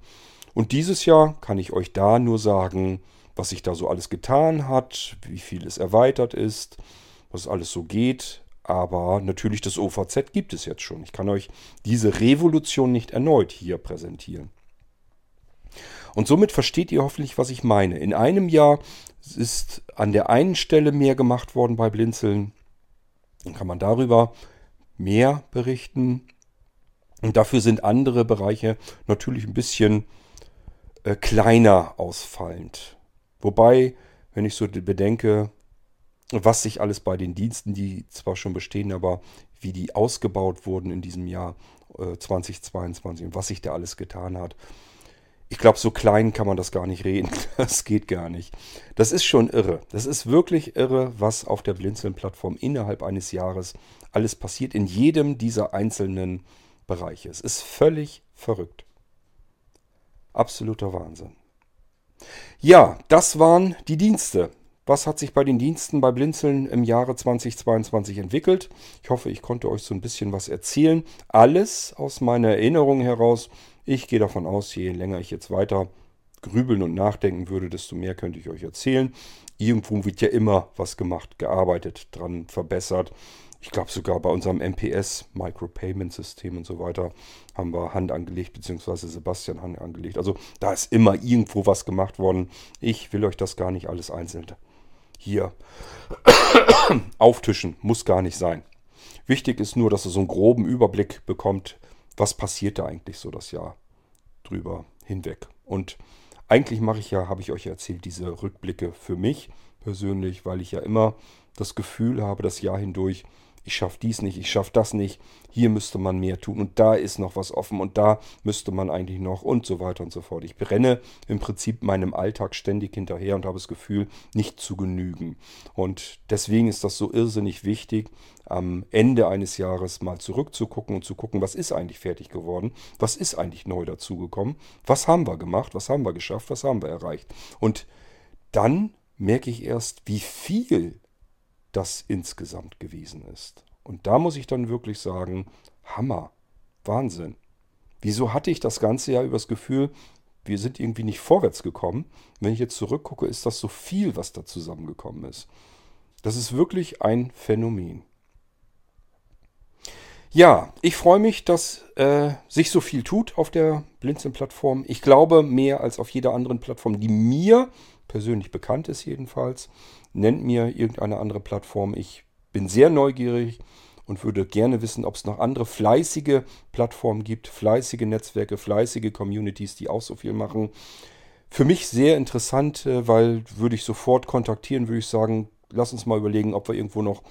Und dieses Jahr kann ich euch da nur sagen, was sich da so alles getan hat, wie viel es erweitert ist, was alles so geht. Aber natürlich das OVZ gibt es jetzt schon. Ich kann euch diese Revolution nicht erneut hier präsentieren. Und somit versteht ihr hoffentlich, was ich meine. In einem Jahr ist an der einen Stelle mehr gemacht worden bei Blinzeln. Dann kann man darüber mehr berichten. Und dafür sind andere Bereiche natürlich ein bisschen äh, kleiner ausfallend. Wobei, wenn ich so bedenke, was sich alles bei den Diensten, die zwar schon bestehen, aber wie die ausgebaut wurden in diesem Jahr äh, 2022 und was sich da alles getan hat. Ich glaube, so klein kann man das gar nicht reden. Das geht gar nicht. Das ist schon irre. Das ist wirklich irre, was auf der Blinzeln-Plattform innerhalb eines Jahres alles passiert in jedem dieser einzelnen Bereiche. Es ist völlig verrückt. Absoluter Wahnsinn. Ja, das waren die Dienste. Was hat sich bei den Diensten bei Blinzeln im Jahre 2022 entwickelt? Ich hoffe, ich konnte euch so ein bisschen was erzählen. Alles aus meiner Erinnerung heraus. Ich gehe davon aus, je länger ich jetzt weiter grübeln und nachdenken würde, desto mehr könnte ich euch erzählen. Irgendwo wird ja immer was gemacht, gearbeitet, dran verbessert. Ich glaube sogar bei unserem MPS, Micropayment System und so weiter, haben wir Hand angelegt, beziehungsweise Sebastian Hand angelegt. Also da ist immer irgendwo was gemacht worden. Ich will euch das gar nicht alles einzeln hier auftischen. Muss gar nicht sein. Wichtig ist nur, dass ihr so einen groben Überblick bekommt, was passiert da eigentlich so das Jahr drüber hinweg. Und eigentlich mache ich ja, habe ich euch erzählt, diese Rückblicke für mich persönlich, weil ich ja immer das Gefühl habe, das Jahr hindurch, ich schaffe dies nicht, ich schaffe das nicht, hier müsste man mehr tun und da ist noch was offen und da müsste man eigentlich noch und so weiter und so fort. Ich brenne im Prinzip meinem Alltag ständig hinterher und habe das Gefühl, nicht zu genügen. Und deswegen ist das so irrsinnig wichtig, am Ende eines Jahres mal zurückzugucken und zu gucken, was ist eigentlich fertig geworden, was ist eigentlich neu dazugekommen, was haben wir gemacht, was haben wir geschafft, was haben wir erreicht. Und dann merke ich erst, wie viel das insgesamt gewesen ist. Und da muss ich dann wirklich sagen, Hammer, Wahnsinn. Wieso hatte ich das ganze Jahr über das Gefühl, wir sind irgendwie nicht vorwärts gekommen? Wenn ich jetzt zurückgucke, ist das so viel, was da zusammengekommen ist. Das ist wirklich ein Phänomen. Ja, ich freue mich, dass äh, sich so viel tut auf der Blinzeln-Plattform. Ich glaube, mehr als auf jeder anderen Plattform, die mir persönlich bekannt ist jedenfalls. Nennt mir irgendeine andere Plattform. Ich bin sehr neugierig und würde gerne wissen, ob es noch andere fleißige Plattformen gibt, fleißige Netzwerke, fleißige Communities, die auch so viel machen. Für mich sehr interessant, äh, weil würde ich sofort kontaktieren, würde ich sagen, lass uns mal überlegen, ob wir irgendwo noch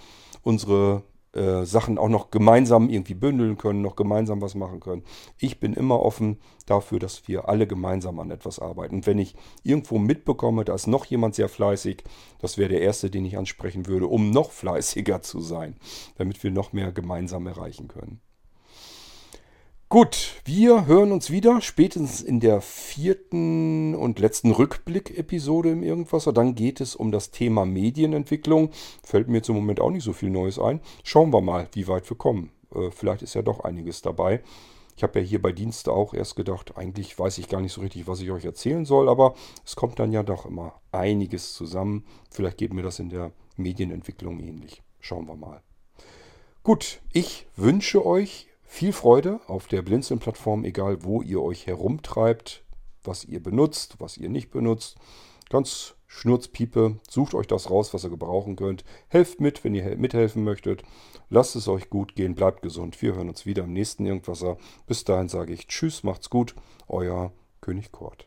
unsere äh, Sachen auch noch gemeinsam irgendwie bündeln können, noch gemeinsam was machen können. Ich bin immer offen dafür, dass wir alle gemeinsam an etwas arbeiten. Und wenn ich irgendwo mitbekomme, da ist noch jemand sehr fleißig, das wäre der erste, den ich ansprechen würde, um noch fleißiger zu sein, damit wir noch mehr gemeinsam erreichen können. Gut, wir hören uns wieder, spätestens in der vierten und letzten Rückblick-Episode im Irgendwasser. Dann geht es um das Thema Medienentwicklung. Fällt mir jetzt im Moment auch nicht so viel Neues ein. Schauen wir mal, wie weit wir kommen. Äh, vielleicht ist ja doch einiges dabei. Ich habe ja hier bei Dienste auch erst gedacht, eigentlich weiß ich gar nicht so richtig, was ich euch erzählen soll, aber es kommt dann ja doch immer einiges zusammen. Vielleicht geht mir das in der Medienentwicklung ähnlich. Schauen wir mal. Gut, ich wünsche euch viel Freude auf der Blinzeln-Plattform, egal wo ihr euch herumtreibt, was ihr benutzt, was ihr nicht benutzt. Ganz Schnurzpiepe, sucht euch das raus, was ihr gebrauchen könnt. Helft mit, wenn ihr mithelfen möchtet. Lasst es euch gut gehen, bleibt gesund. Wir hören uns wieder im nächsten Irgendwasser. Bis dahin sage ich Tschüss, macht's gut, euer König Kort.